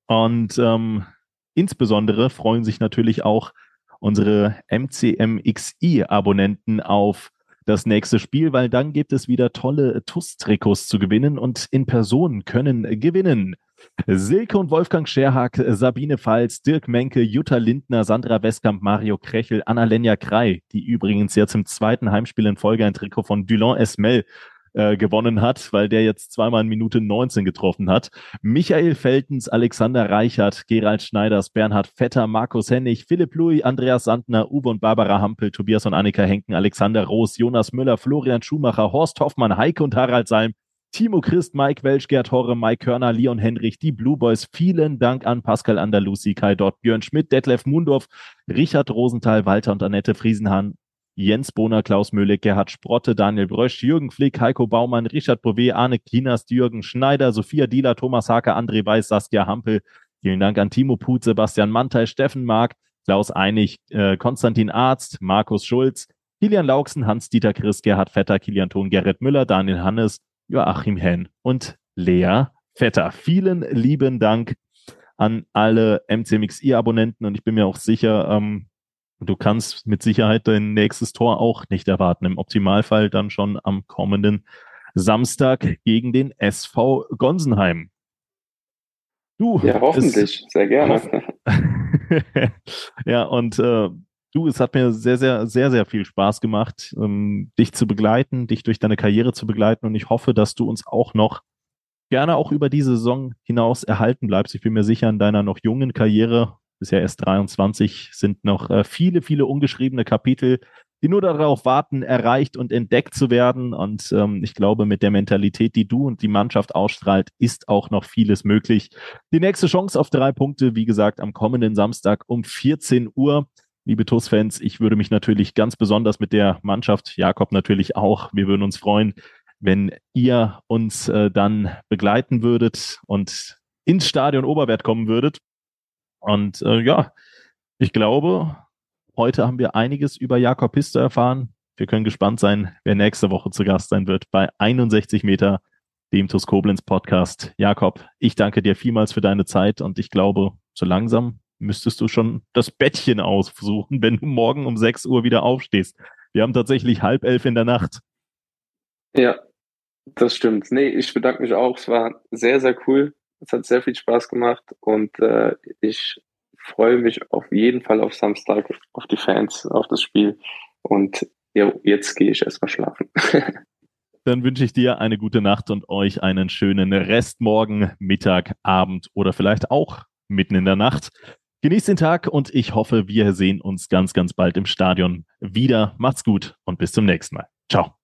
Und ähm, insbesondere freuen sich natürlich auch unsere MCMXI-Abonnenten auf das nächste Spiel, weil dann gibt es wieder tolle TUS-Trikots zu gewinnen und in Person können gewinnen. Silke und Wolfgang Scherhack, Sabine Pfalz, Dirk Menke, Jutta Lindner, Sandra Westkamp, Mario Krechel, Annalenja Krei, die übrigens jetzt im zweiten Heimspiel in Folge ein Trikot von Dulon Esmel äh, gewonnen hat, weil der jetzt zweimal in Minute 19 getroffen hat. Michael Feltens, Alexander Reichert, Gerald Schneiders, Bernhard Vetter, Markus Hennig, Philipp Louis, Andreas Sandner, Uwe und Barbara Hampel, Tobias und Annika Henken, Alexander Roos, Jonas Müller, Florian Schumacher, Horst Hoffmann, Heike und Harald Salm, Timo Christ, Mike Welsch, Gerd Horre, Mike Körner, Leon Henrich, die Blue Boys. Vielen Dank an Pascal Andalusi, Kai Dott, Björn Schmidt, Detlef Mundorf, Richard Rosenthal, Walter und Annette Friesenhahn, Jens Bohner, Klaus Möhle, Gerhard Sprotte, Daniel Brösch, Jürgen Flick, Heiko Baumann, Richard Bouvet, Arne Kinas, Jürgen Schneider, Sophia Dieler, Thomas Haker, André Weiß, Saskia Hampel. Vielen Dank an Timo Put, Sebastian Mantei, Steffen Mark, Klaus Einig, äh, Konstantin Arzt, Markus Schulz, Kilian Lauksen, Hans-Dieter Chris, Gerhard Vetter, Kilian Thon, Gerrit Müller, Daniel Hannes, Joachim Henn und Lea Vetter. Vielen lieben Dank an alle MCMXI-Abonnenten und ich bin mir auch sicher, ähm, du kannst mit Sicherheit dein nächstes Tor auch nicht erwarten. Im Optimalfall dann schon am kommenden Samstag gegen den SV Gonsenheim. Du, ja, hoffentlich, sehr gerne. Ja, und äh, du, es hat mir sehr, sehr, sehr, sehr viel Spaß gemacht, ähm, dich zu begleiten, dich durch deine Karriere zu begleiten und ich hoffe, dass du uns auch noch gerne auch über diese Saison hinaus erhalten bleibst. Ich bin mir sicher, in deiner noch jungen Karriere ja erst 23, sind noch äh, viele, viele ungeschriebene Kapitel, die nur darauf warten, erreicht und entdeckt zu werden. Und ähm, ich glaube, mit der Mentalität, die du und die Mannschaft ausstrahlt, ist auch noch vieles möglich. Die nächste Chance auf drei Punkte, wie gesagt, am kommenden Samstag um 14 Uhr. Liebe TUS-Fans, ich würde mich natürlich ganz besonders mit der Mannschaft, Jakob natürlich auch, wir würden uns freuen, wenn ihr uns äh, dann begleiten würdet und ins Stadion Oberwert kommen würdet. Und äh, ja, ich glaube, heute haben wir einiges über Jakob Piste erfahren. Wir können gespannt sein, wer nächste Woche zu Gast sein wird bei 61 Meter, dem TUS Koblenz Podcast. Jakob, ich danke dir vielmals für deine Zeit und ich glaube, so langsam müsstest du schon das Bettchen aussuchen, wenn du morgen um 6 Uhr wieder aufstehst. Wir haben tatsächlich halb elf in der Nacht. Ja, das stimmt. Nee, ich bedanke mich auch. Es war sehr, sehr cool. Es hat sehr viel Spaß gemacht und äh, ich freue mich auf jeden Fall auf Samstag, auf die Fans, auf das Spiel. Und ja, jetzt gehe ich erstmal schlafen. Dann wünsche ich dir eine gute Nacht und euch einen schönen Restmorgen, Mittag, Abend oder vielleicht auch mitten in der Nacht. Genießt den Tag und ich hoffe, wir sehen uns ganz, ganz bald im Stadion wieder. Macht's gut und bis zum nächsten Mal. Ciao.